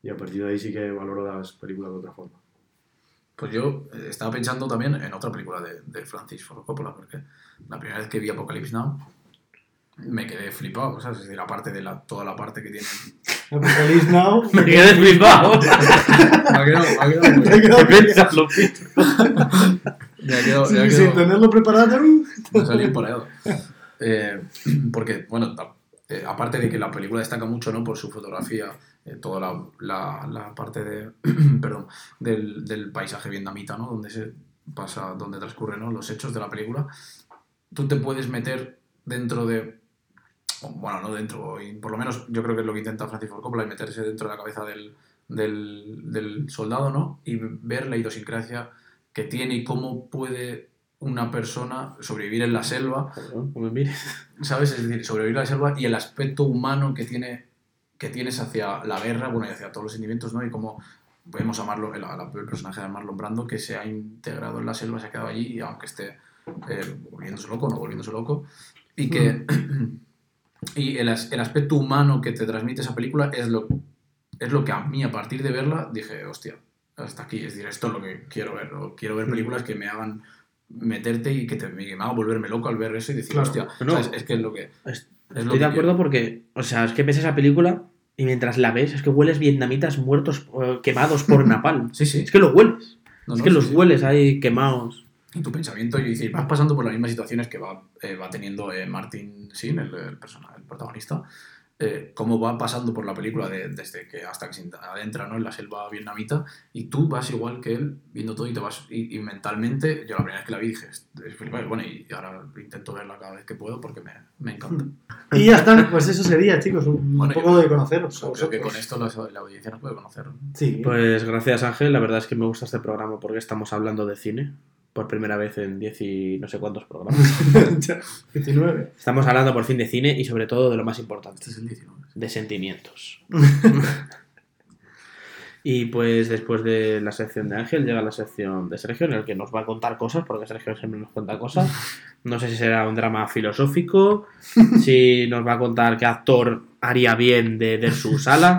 Y a partir de ahí sí que valoro las películas de otra forma. Pues yo eh, estaba pensando también en otra película de, de Francis Ford Coppola, porque la primera vez que vi Apocalypse Now me quedé flipado, ¿sabes? Es decir, aparte de la, toda la parte que tiene... Apocalypse Now. Me quedé flipado. Me ha quedado, me ha quedado Te ha quedado ha quedado- me ha sin, quedado- sin tenerlo preparado. Me ha salido pareado. Eh, porque, bueno, eh, aparte de que la película destaca mucho ¿no? por su fotografía, eh, toda la, la- la parte de, perdón, del, del paisaje vietnamita, ¿no? donde se pasa, donde transcurren ¿no? los hechos de la película, tú te puedes meter dentro de, o, bueno, no dentro, y por lo menos yo creo que es lo que intenta Francis Ford Coppola, y meterse dentro de la cabeza del, del, del soldado, ¿no? Y ver la idiosincrasia que tiene y cómo puede una persona sobrevivir en la selva, Perdón, no me mires. ¿sabes? Es decir, sobrevivir en la selva y el aspecto humano que tiene que tienes hacia la guerra, bueno, y hacia todos los sentimientos, ¿no? Y cómo podemos amarlo, el, el personaje de Marlon Brando, que se ha integrado en la selva, se ha quedado allí, y aunque esté eh, volviéndose loco, no volviéndose loco, y que y el, el aspecto humano que te transmite esa película es lo, es lo que a mí, a partir de verla, dije, hostia, hasta aquí, es decir, esto es lo que quiero ver, o quiero ver películas que me hagan meterte y que, te, que me hagan volverme loco al ver eso y decir, Claro. hostia, No. es que es lo que... Es- Es lo Estoy que de acuerdo quiero. porque, o sea, es que ves esa película y mientras la ves es que hueles vietnamitas muertos, eh, quemados por napalm. Sí, sí. Es que lo hueles. No, es no, que sí, los sí. hueles ahí quemados. Y tu pensamiento, y decir, vas pasando por las mismas situaciones que va, eh, va teniendo eh, Martin Sin, el, el, persona- el protagonista, eh, cómo va pasando por la película de- desde que hasta que se adentra ¿no? en la selva vietnamita, y tú vas igual que él, viendo todo y te vas, y, y mentalmente, yo la primera vez que la vi dije, es bueno, y ahora intento verla cada vez que puedo porque me, me encanta. Y ya está, pues eso sería, chicos, un Bueno, poco de conoceros. Creo que con vosotros. esto la, la audiencia nos puede conocer. ¿no? Sí. Pues gracias Ángel, la verdad es que me gusta este programa porque estamos hablando de cine por primera vez en 10 y no sé cuántos programas. 19. Estamos hablando por fin de cine y sobre todo de lo más importante, Este es el 19. de sentimientos. y pues después de la sección de Ángel llega la sección de Sergio en el que nos va a contar cosas, porque Sergio siempre nos cuenta cosas. No sé si será un drama filosófico, si nos va a contar qué actor haría bien de, de su sala,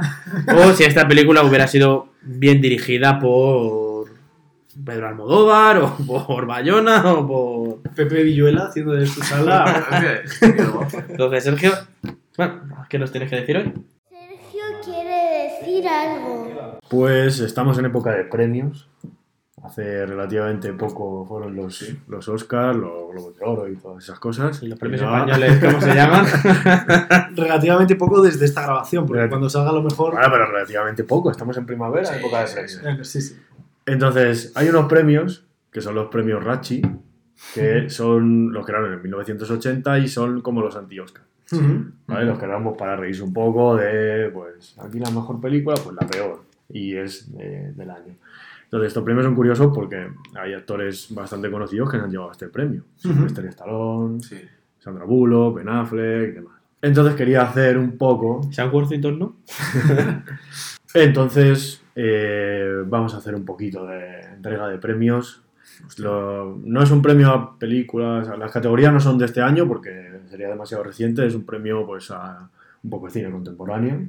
o si esta película hubiera sido bien dirigida por Pedro Almodóvar, o por Bayona, o por... Pepe Villuela haciendo de su sala. Entonces, Sergio, bueno, ¿qué nos tienes que decir hoy? Sergio quiere decir algo. Pues estamos en época de premios, Hace relativamente poco fueron los, los Oscars, los Globos de Oro y todas esas cosas. ¿Y los premios no- españoles cómo se llaman? Relativamente poco desde esta grabación, porque Relati- cuando salga a lo mejor. Bueno, pero relativamente poco. Estamos en primavera, Sí, época de premios. Sí, sí. Entonces, hay unos premios, que son los premios Rachi, que son los crearon en 1980 y son como los anti-Oscar. Ujú. ¿vale? Los creamos para reírse un poco de, pues, aquí la mejor película, pues la peor. Y es de- del año. Entonces, estos premios son curiosos porque hay actores bastante conocidos que se han llevado este premio. Ujú. Sylvester Stallone, Sí. Sandra Bullock, Ben Affleck y demás. Entonces quería hacer un poco ¿Sean Worthington, no? Entonces, eh, vamos a hacer un poquito de entrega de premios. Lo- no es un premio a películas, las categorías no son de este año porque sería demasiado reciente, es un premio pues a un poco de cine contemporáneo.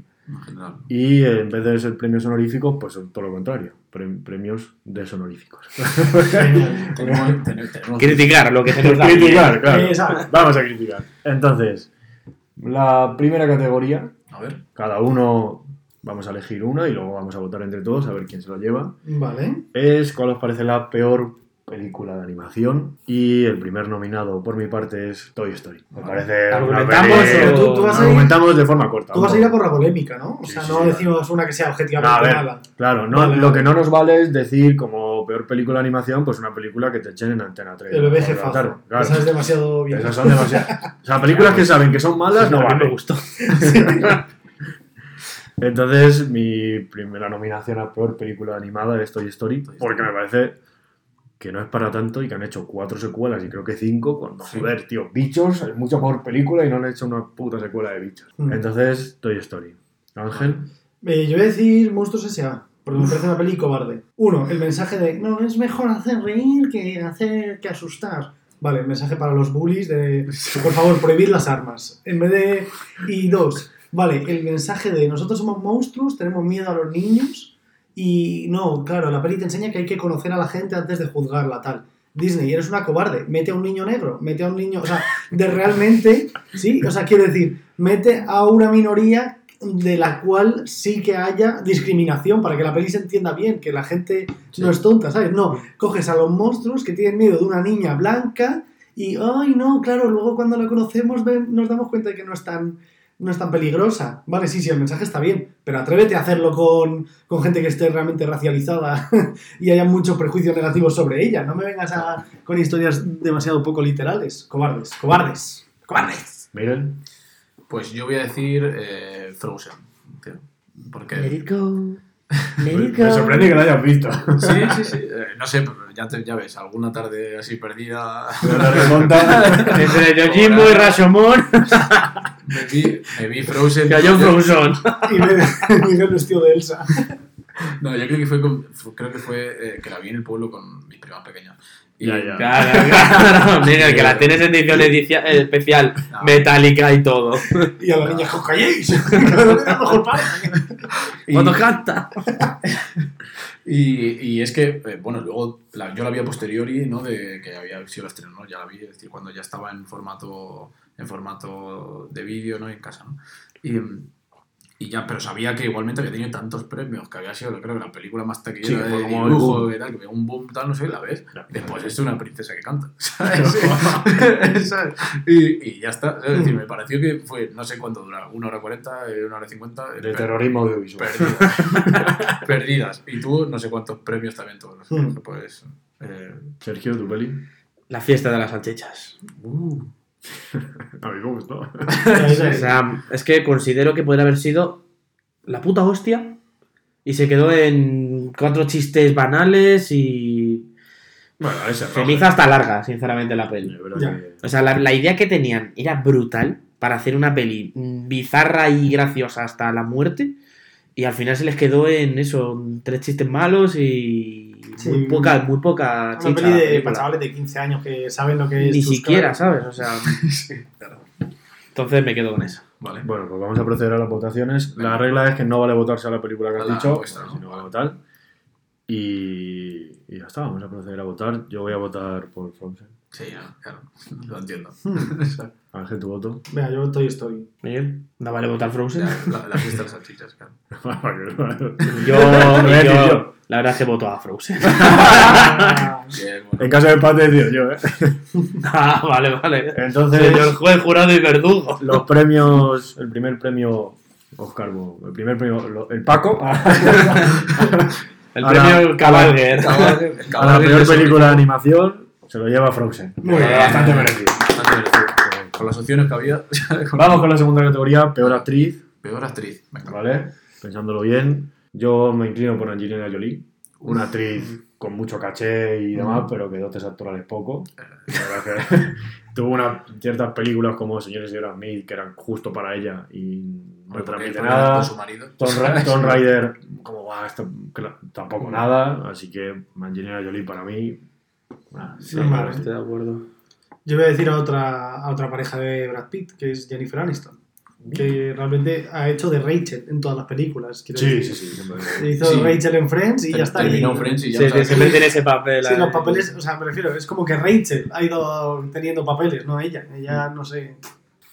Y eh, en vez de ser premios honoríficos, pues todo lo contrario, pre- premios deshonoríficos. Genial. Tenemos, tenemos- tenemos- Criticar lo que se nos da. criticar, claro. Vamos a criticar. Entonces, la primera categoría, A ver. cada uno vamos a elegir una y luego vamos a votar entre todos a ver quién se lo lleva. Vale. es cuál os parece la peor película de animación y el primer nominado por mi parte es Toy Story. Me Vale. parece ¿Argumentamos Tú- tú vas a ir- argumentamos de forma corta. Tú vas a ir a por la polémica, ¿no? O Sí, sea, sí, no sí, decimos una que sea objetivamente ver, mala. claro, no, Vale, lo vale. que no nos vale es decir como peor película de animación, pues una película que te echen en Antena 3. El jefazo. tarde, claro. Esa es demasiado bien. Esas son demasiadas. O sea, películas que saben que son malas no mí me gustó. Entonces, mi primera nominación a peor película animada es Toy Story, porque me parece que no es para tanto y que han hecho cuatro secuelas y creo que cinco, cuando, Sí. joder, tío, bichos, es mucho mejor película y no han hecho una puta secuela de bichos. Mm. Entonces, Toy Story. Ángel, Eh, yo voy a decir Monstruos S.A. Porque me parece una peli cobarde. Uno, el mensaje de no, es mejor hacer reír que hacer que asustar. Vale, mensaje para los bullies de por favor, prohibir las armas. En vez de. Y dos, vale, el mensaje de nosotros somos monstruos, tenemos miedo a los niños. Y no, claro, la peli te enseña que hay que conocer a la gente antes de juzgarla, tal. Disney, eres una cobarde, mete a un niño negro, mete a un niño, o sea, de realmente, sí, o sea, quiero decir, mete a una minoría de la cual sí que haya discriminación para que la peli se entienda bien, que la gente no es tonta, ¿sabes? No, coges a los monstruos que tienen miedo de una niña blanca y, ay, no, claro, luego cuando la conocemos nos damos cuenta de que no es tan, no es tan peligrosa. Vale, sí, sí, el mensaje está bien, pero atrévete a hacerlo con, con gente que esté realmente racializada y haya muchos prejuicios negativos sobre ella. No me vengas a, con historias demasiado poco literales. Cobardes, cobardes, cobardes. Miguel, Pues yo voy a decir eh, Frozen. tío. Porque. Let it go. Let me it go. me sorprende que la hayas visto. Sí, sí, sí. eh, no sé, pero ya, te- ya ves, alguna tarde así perdida. Entre Yojimbo y Rashomon Me vi, me vi Frozen. cayó Frozen. Y me- Miguel vestido de Elsa. No, yo creo que fue, con- creo que fue eh, que la vi en el pueblo con mis primas pequeñas. Y, Ya, ya. Claro, claro. Mira, que la tienes en edición edicia- eh, especial, No. metálica y todo. Y a la niña, ¡os calléis! Mejor y- Cuando canta. Y, y es que, eh, bueno, luego la- yo la vi a posteriori, ¿no? De que había sido el estreno, ¿no? Ya la vi, es decir, cuando ya estaba en formato, en formato de vídeo, ¿no? En casa, ¿no? Y, mm, y ya, pero sabía que igualmente había tenido tantos premios, que había sido, creo que la película más Sí, taquillera fue de como dibujo, tal, que un boom, tal, no sé, la ves. Después es una princesa que canta, ¿sabes? ¿Sabes? y, y ya está, es decir, me pareció que fue, no sé cuánto dura, una hora cuarenta, eh, una hora cincuenta. De terrorismo audiovisual. Perdidas. Perdidas. Y tú, no sé cuántos premios también todos. Hmm. Pues. eh, Sergio, tu peli. La fiesta de las salchichas. uh, A mí me gustó. O sea, es que considero que podría haber sido la puta hostia y se quedó en cuatro chistes banales y Bueno, esa se me hizo hasta larga, sinceramente, la peli. Que- O sea, la, la idea que tenían era brutal para hacer una peli bizarra y graciosa hasta la muerte y al final se les quedó en eso, tres chistes malos y Sí. muy poca, muy poca Una chicha. peli de para chavales de 15 años que saben lo que es. Ni siquiera, ¿sabes? O sea, sí, claro. entonces me quedo con eso. Vale. Bueno, pues vamos a proceder a las votaciones. La regla es que no vale votarse a la película que has la dicho, vuestra, ¿no? sino a tal. Y, y ya está, vamos a proceder a votar. Yo voy a votar por Frozen. Sí, claro. Lo entiendo. Ángel, tu voto. Venga, yo Toy Story. Miguel, no vale votar Frozen. Ya, la, la fiesta de las salchichas, claro. Yo, yo, yo. La verdad es que voto a Frozen. Bien, bueno. En caso de empate, tío, yo, ¿eh? ah, vale, vale. Entonces, Señor juez, jurado y verdugo. los premios, el primer premio Oscar, el primer premio, lo- el Paco, El Ahora, premio Cabalguer. Cabalgue- a la peor película de animación se lo lleva Frozen. Muy bien. Bastante merecido. Bastante merecido. Con las opciones que había. Vamos con la segunda categoría, peor actriz, Peor actriz. Venga. ¿vale? Pensándolo bien, yo me inclino por Angelina Jolie, una actriz con mucho caché y demás, pero que dotes actorales poco. La verdad que tuvo una, ciertas películas como Señores y Señoras Smith que eran justo para ella y no transmite nada. Con su marido. Tomb Raider, como va, esto, tampoco nada, así que Angelina Jolie para mí. nada, Sí, no. Estoy de acuerdo. Yo voy a decir a otra, a otra pareja de Brad Pitt, que es Jennifer Aniston. Que realmente ha hecho de Rachel en todas las películas. Sí, decir. sí, sí. siempre. Hizo Sí. Rachel en Friends y ya está. Terminó Y- Friends y ya Sí, está. sí, siempre tiene ese papel. Sí, ahí. los papeles, o sea, me refiero, es como que Rachel ha ido teniendo papeles, no ella. Ella, no sé.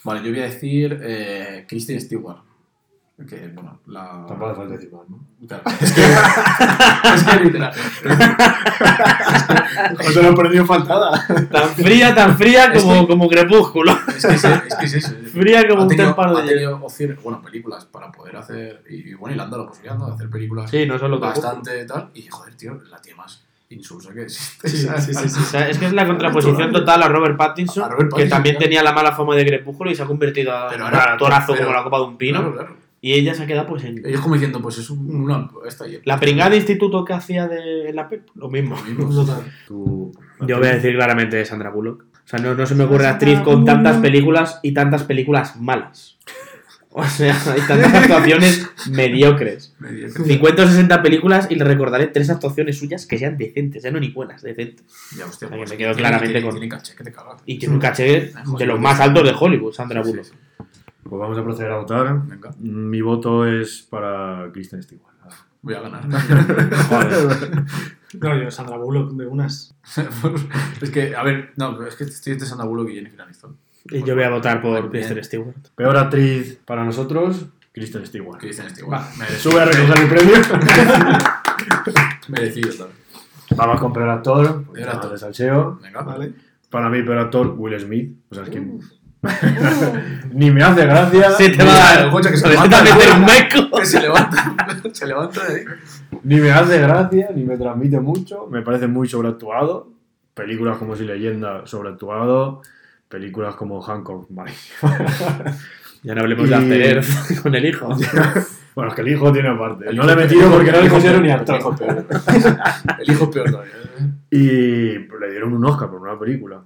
Vale, yo voy a decir eh, Kristen Stewart. Que, bueno, la. Tampoco hace falta decir más, ¿no? Claro, es que. es que literal. Os lo he perdido faltada. Tan fría, tan fría Es como, que- como crepúsculo. Es que es, es, que es eso. es- Fría como ha un tenido, de hielo. opciones, bueno, películas para poder hacer. Y bueno, y le han dado la posibilidad ¿no? de hacer películas Sí, no solo bastante tal. Y joder, tío, la tía más insulsa que existe. Sí, ¿sabes? sí, sí, sí. O sea, es que es la contraposición total a Robert Pattinson, A Robert que también tenía la mala fama de crepúsculo y se ha convertido a un actorazo pero- como la copa de un pino. Claro, claro. Y ella se ha quedado pues en... Ellos como diciendo, pues es un- una. Esta y La pringada de instituto que hacía de, en la PEP, lo mismo. Lo mismo. Total. Tú- Yo voy a decir claramente Sandra Bullock. O sea, no, no se me ocurre actriz con tantas películas y tantas películas malas. O sea, hay tantas actuaciones mediocres. Medio- 50 o 60 películas y le recordaré tres actuaciones suyas que sean decentes, ya no ni buenas, decentes. Ya, hostia, O sea, que pues me quedo tiene- claramente tiene- con- Tiene caché que te cagas. Y tiene un caché de los más altos de Hollywood, Sandra Sí, Bullock. sí, sí. Pues vamos a proceder a votar. Venga, Mi voto es para Kristen Stewart. voy a ganar. No, yo, Sandra Bullock, de unas. es que, a ver, no, es que estoy entre Sandra Bullock y Jennifer Aniston. Y yo voy a votar por Bien. Kristen Stewart. Peor actriz para nosotros, Kristen Stewart. Kristen Stewart. Sube a recoger el premio. merecido también. Vamos con peor actor. Peor actor. de salseo. Venga, ¿Vale? Para mí, peor actor, Will Smith. O sea, es que Uh. ni me hace gracia. Se te va que se a. Que se levanta, se levanta de ahí. Ni me hace gracia, ni me transmite mucho. Me parece muy sobreactuado. Películas como Si Leyenda, sobreactuado. Películas como Hancock. Ya no hablemos Y- de After Earth con el hijo. Bueno, es que el hijo tiene aparte. El no le he metido porque no el le considero ni El actor. hijo peor. El hijo peor todavía. ¿eh? Y le dieron un Oscar por una película.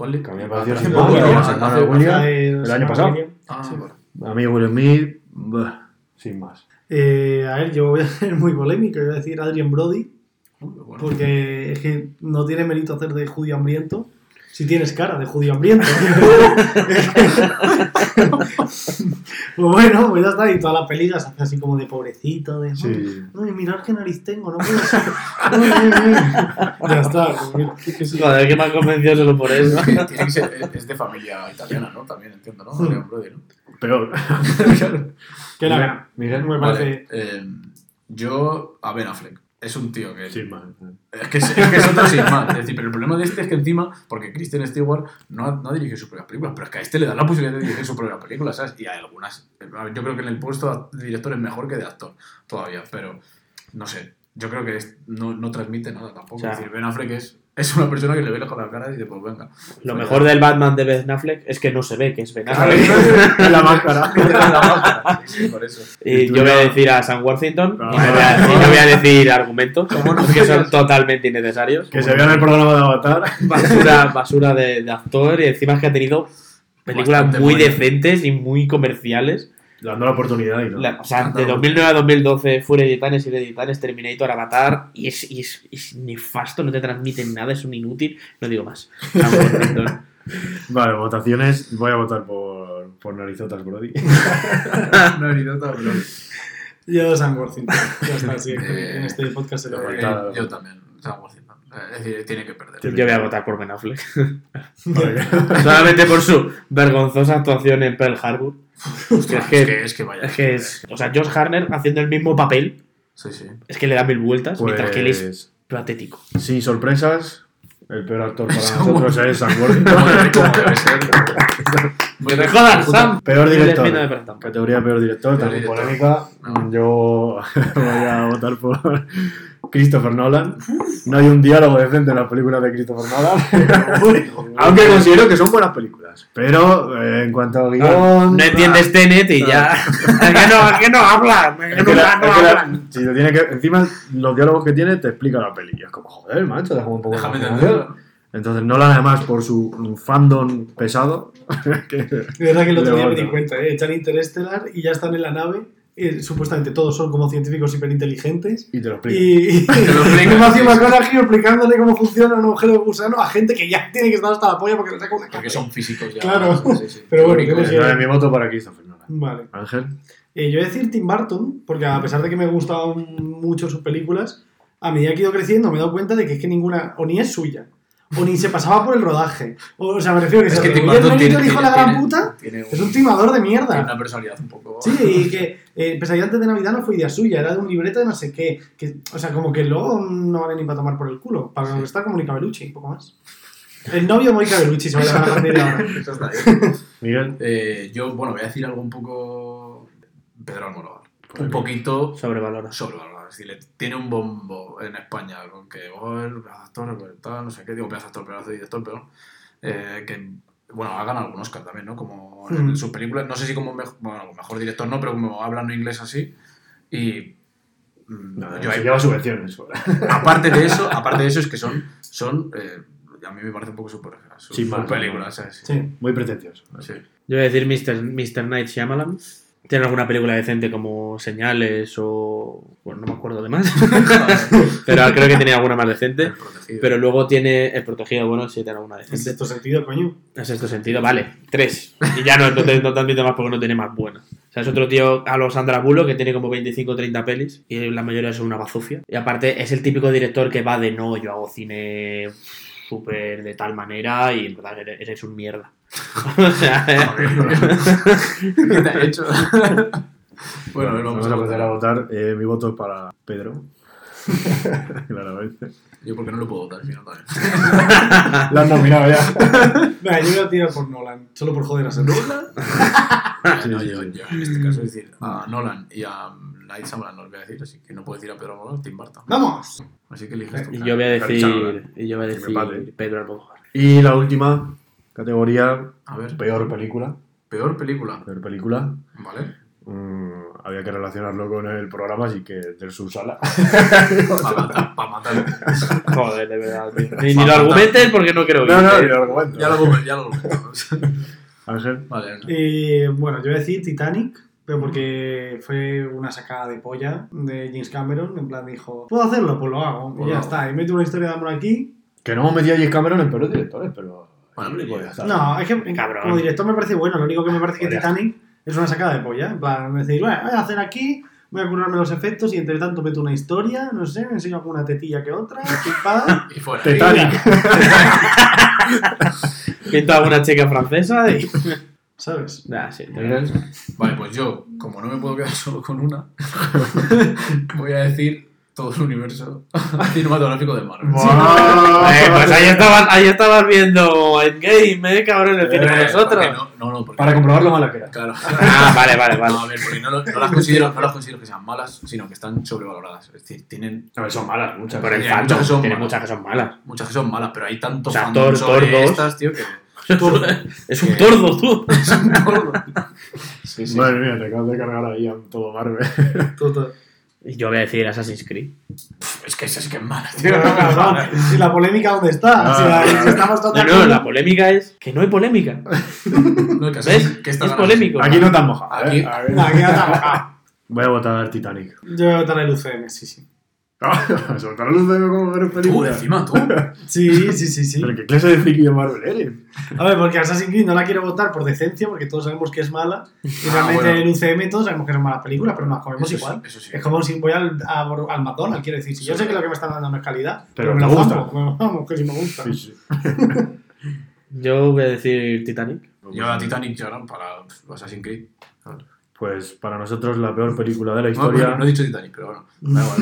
¿Cuál le Que a mí me pareció Ah, hace- el año pasado. Ah, vale. A mí Will Smith, bah, sin más. Eh, a ver, yo voy a ser muy polémico, voy a decir Adrian Brody, bueno. porque es que no tiene mérito hacer de judío hambriento. Si tienes cara de judío hambriento. pues bueno, pues ya está. Y todas las películas hace así como de pobrecito, de. Sí. Ay, mirad qué nariz tengo, no puedo ser. ya está. pues mira. Joder, que me han convencido solo por eso. Tiene que ser, es- de familia italiana, ¿no? También entiendo, ¿no? Adrian Brody, ¿no? Peor. Que la Miguel, me Vale, parece. eh, yo, a Ben Affleck. Es un tío que. Sin más. Es que es, es que es otro sin más. Es decir, pero el problema de este es que encima, porque Kristen Stewart no ha, no ha dirigido sus propias películas, pero es que a este le dan la posibilidad de dirigir su propia película, ¿sabes? Y hay algunas. Yo creo que en el puesto de director es mejor que de actor todavía, pero no sé. Yo creo que es- no, no transmite nada tampoco. O sea- es decir, Ben Affleck es, es una persona que le ve con la cara y dice, pues venga. Lo mejor del Batman de Ben Affleck es que no se ve que es Ben Affleck. la máscara. Sí, por eso. Y yo voy a decir a Sam Worthington No. y no voy a, y no voy a decir argumentos que son totalmente innecesarios. Que se vea en el programa de Avatar. Basura, basura de, de actor y encima es que ha tenido películas Bastante muy decentes y muy comerciales. Dando la oportunidad y no. La- o sea, de no. 2009 a 2012 Furia de Titanes y de Titanes, Terminator, Avatar y es, y es, es nefasto, no te transmiten nada, es un inútil, no digo más. Vale, votaciones. Voy a votar por, por Narizotas Brody. Idiota, pero. Yo Sam Worthington. Ya está, sí. En este podcast se lo veo. Eh, yo también, Sam Worthington. Eh, Es decir, tiene que perder. Yo voy a votar por Ben Affleck. Solamente por su vergonzosa actuación en Pearl Harbor. Es que- es que, es que vaya. Es que es. O sea, Josh Harner haciendo el mismo papel Sí, sí. Es que le da mil vueltas, Pues, mientras que él es patético. sin sorpresas, el peor actor para nosotros es Sam Worthington. Como debe- como debe ser. ¡Que te jodas, Sam! Peor director. Categoría peor director, Peor también director. polémica. No. Yo voy a votar por Christopher Nolan. No hay un diálogo decente en las películas de Christopher Nolan. Aunque considero que son buenas películas. Pero eh, en cuanto a guion. No entiendes Tenet y ya. Es que no, hablan. si lo tiene que, encima, los diálogos que tiene te explica la peli. Y es como, joder, macho, déjame un poco de Déjame. Entonces, Nolan, además, por su fandom pesado, que Es verdad que el otro Le día me di cuenta, ¿eh? echan Interestelar y ya están en la nave. Supuestamente todos son como científicos hiperinteligentes. y te lo explica. Y, y Te lo sí. McConaughey explicándole cómo funciona un agujero de gusano a gente que ya tiene que estar hasta la polla porque le saca una Porque son físicos ya. Claro. Sí, sí. Pero bueno, mi voto para Christopher Nolan. Vale. Ángel. Eh, yo voy a decir Tim Burton, porque a pesar de que me gustaban mucho sus películas, a medida que he ido creciendo me he dado cuenta de que es que ninguna, o ni es suya, o ni se pasaba por el rodaje. O, o sea, me refiero que Es se que Tim Burton tiene, tiene- la gran tiene- puta, tiene es un timador de tiene mierda. una personalidad un poco. Sí, y que eh, Pesadilla antes de Navidad no fue idea suya, era de un libreto de no sé qué. Que, o sea, como que luego no vale ni para tomar por el culo. Para que está como Mónica Bellucci, un poco más. El novio de Mónica Bellucci se va a llamar a partir de ahora. Eso está ahí. Miguel. Eh, yo, bueno, voy a decir algo un poco. Pedro Almodóvar. Pues Un poquito Sobrevalora. sobrevalorado. Es decir, le- tiene un bombo en España con que, oh, el actor, pues, tal, no sé qué, digo pedazo actor, pedazo director, pero eh, que, bueno, hagan algún Oscar también, ¿no? Como en Mm. sus películas, no sé si como bueno, mejor director no, pero como hablando inglés así. Y. mm, No, yo ahí- lleva subvenciones. aparte de eso, aparte de eso, es que son. son eh, a mí me parece un poco super sus, Sin sus más, películas, ¿sabes? Sí. Muy pretencioso. Sí. Yo voy a decir Mr. Mr. Night Shyamalan. ¿Tiene alguna película decente como Señales o. Bueno, no me acuerdo de más. pero creo que tenía alguna más decente. Pero luego tiene El Protegido, bueno, sí tiene alguna En decente. cierto sentido, coño. En sexto sentido, vale, tres. Y ya no, no te, no te admito más porque no tiene más buenas. O sea, es otro tío, a los Sandra Bullock, que tiene como 25 o 30 pelis, y la mayoría son una bazofia. Y aparte, es el típico director que va de no, yo hago cine súper de tal manera y en verdad eres un mierda. O sea, ¿Qué te ha hecho? bueno, Bueno, vamos vamos a empezar a votar. Eh, mi voto es para Pedro. Claramente. Yo porque no lo puedo votar, si no también. Lo han nominado ya. Venga, yo voy a tirar por Nolan, solo por joder a ser Nolan. Sí, no, sí, yo, sí. yo en este caso, es decir, a Nolan y a Night Shyamalan no os voy a decir, así que no puedo decir a Pedro Almodóvar, Tim Burton. ¡Vamos! Así que eliges tú. y yo voy a decir, y yo voy a decir. Pedro Almodóvar. Y la última categoría, A ver, peor película. peor película. Peor película. ¿Vale? Mm, había que relacionarlo con el programa, así que del subsala. Para matar. Para matar. Joder, de verdad, tío. Ni, ni lo argumentes porque no creo que. No, no, ni lo argumento. Ya lo ya lo comentamos. Ángel. Vale, venga. Eh, bueno, yo voy a decir Titanic, pero porque fue una sacada de polla de James Cameron. En plan, dijo, ¿puedo hacerlo? Pues lo hago. Pues y ya lo está. Y meto una historia de amor aquí. Que no hemos metido a James Cameron en peores directores, pero. Bueno, pues ya está. No, es que Cabrón. como director me parece bueno. Lo único que me parece que. Titanic es una sacada de polla. En plan, decir, bueno, voy a hacer aquí, voy a curarme los efectos y entre tanto meto una historia, no sé, me enseño alguna tetilla que otra. Y fuera. Titanic. Pinto a una chica francesa y. ¿Sabes? Nah, sí. Vale, pues yo, como no me puedo quedar solo con una, voy a decir todo el universo cinematográfico de Marvel. Eh, pues ahí estabas, ahí estabas viendo Endgame, eh, cabrón, el cine con nosotros. Porque No, no, no, porque Para comprobar lo mala que era. Claro. Ah, vale, vale, vale. No, a ver, porque no, lo- no las considero, no las considero que sean malas, sino que están sobrevaloradas. Es decir, tienen A ver, son malas, muchas. Por el fandom, muchas que son tiene malas. muchas que son malas. muchas que son malas, pero hay tanto O sea, Thor- estas, tío, que Es un tordo, tú. son tordo. Sí, sí. Madre mía, te acabas de cargar ahí a todo Marvel. Todo. Y yo voy a decir Assassin's Creed. Es que esa sí que es mala, tío. Cabrón, ¿Y la polémica dónde está? Si, la- claro. si estamos No, totalmente... no, la polémica es que no hay polémica. No, que ¿Ves? que Es polémico. Aquí no te has mojado. Aquí- ¿eh? A ver. No, aquí ya está. Ah, Voy a votar Titanic. Yo voy a votar el UCM, sí, sí. Soltar la luz de como ver así. Tú, película. encima, tú. Sí, sí, sí, sí. Pero qué clase de friki de Marvel eres. A ver, porque Assassin's Creed no la quiero votar por decencia, porque todos sabemos que es mala. Y Ah, realmente bueno. el UCM todos sabemos que son malas películas, pero nos comemos Eso sí, igual. eso sí. Es como si voy al, a- al McDonald's, quiero decir. Si yo Sí, sé que lo que me están dando no es calidad, Pero pero, me te lo gusta. vamos, me que si me gusta. Sí, sí. Yo voy a decir Titanic. Yo a Titanic no, para Assassin's Creed. Pues para nosotros la peor película de la No, historia. bueno, no he dicho Titanic, pero bueno. Da igual.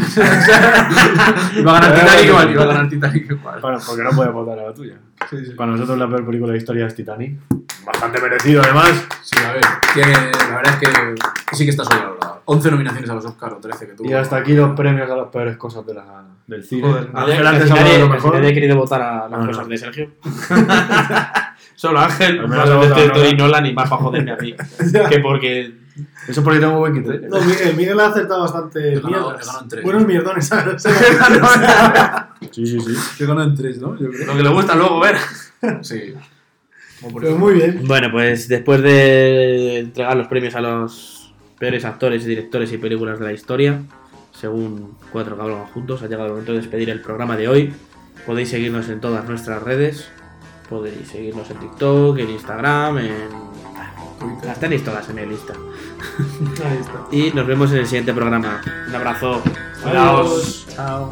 iba a ganar Titanic igual, iba a ganar Titanic igual. Para- porque no puedes votar a la tuya. Sí, sí. Para nosotros la peor película de la historia es Titanic. Bastante merecido además. Sí, a ver, tiene, la verdad es que sí que está sobrevalorada. 11 nominaciones a los Oscar o 13 que tuvo. Y hasta aquí los premios a las peores cosas de la, del cine. Joder, antes de lo nadie querido votar a las No, cosas no. de Sergio. Solo Ángel, ha de y Nolan. Y más para joderme a mí. que porque Eso porque tengo buen criterio. No, Miguel, Miguel ha acertado bastante tres. Buenos mierdones, ¿sabes? Sí, sí, sí. Que ganó en 3, ¿no? Yo creo. lo que le gusta luego ver. Sí. Pero ejemplo. muy bien. Bueno, pues después de entregar los premios a los peores actores, directores y películas de la historia, según cuatro que hablan juntos, ha llegado el momento de despedir el programa de hoy. Podéis seguirnos en todas nuestras redes. Podéis seguirnos en TikTok, en Instagram, en... Las tenéis todas en mi lista. Ahí está. Y nos vemos en el siguiente programa. Un abrazo. Adiós. Chao.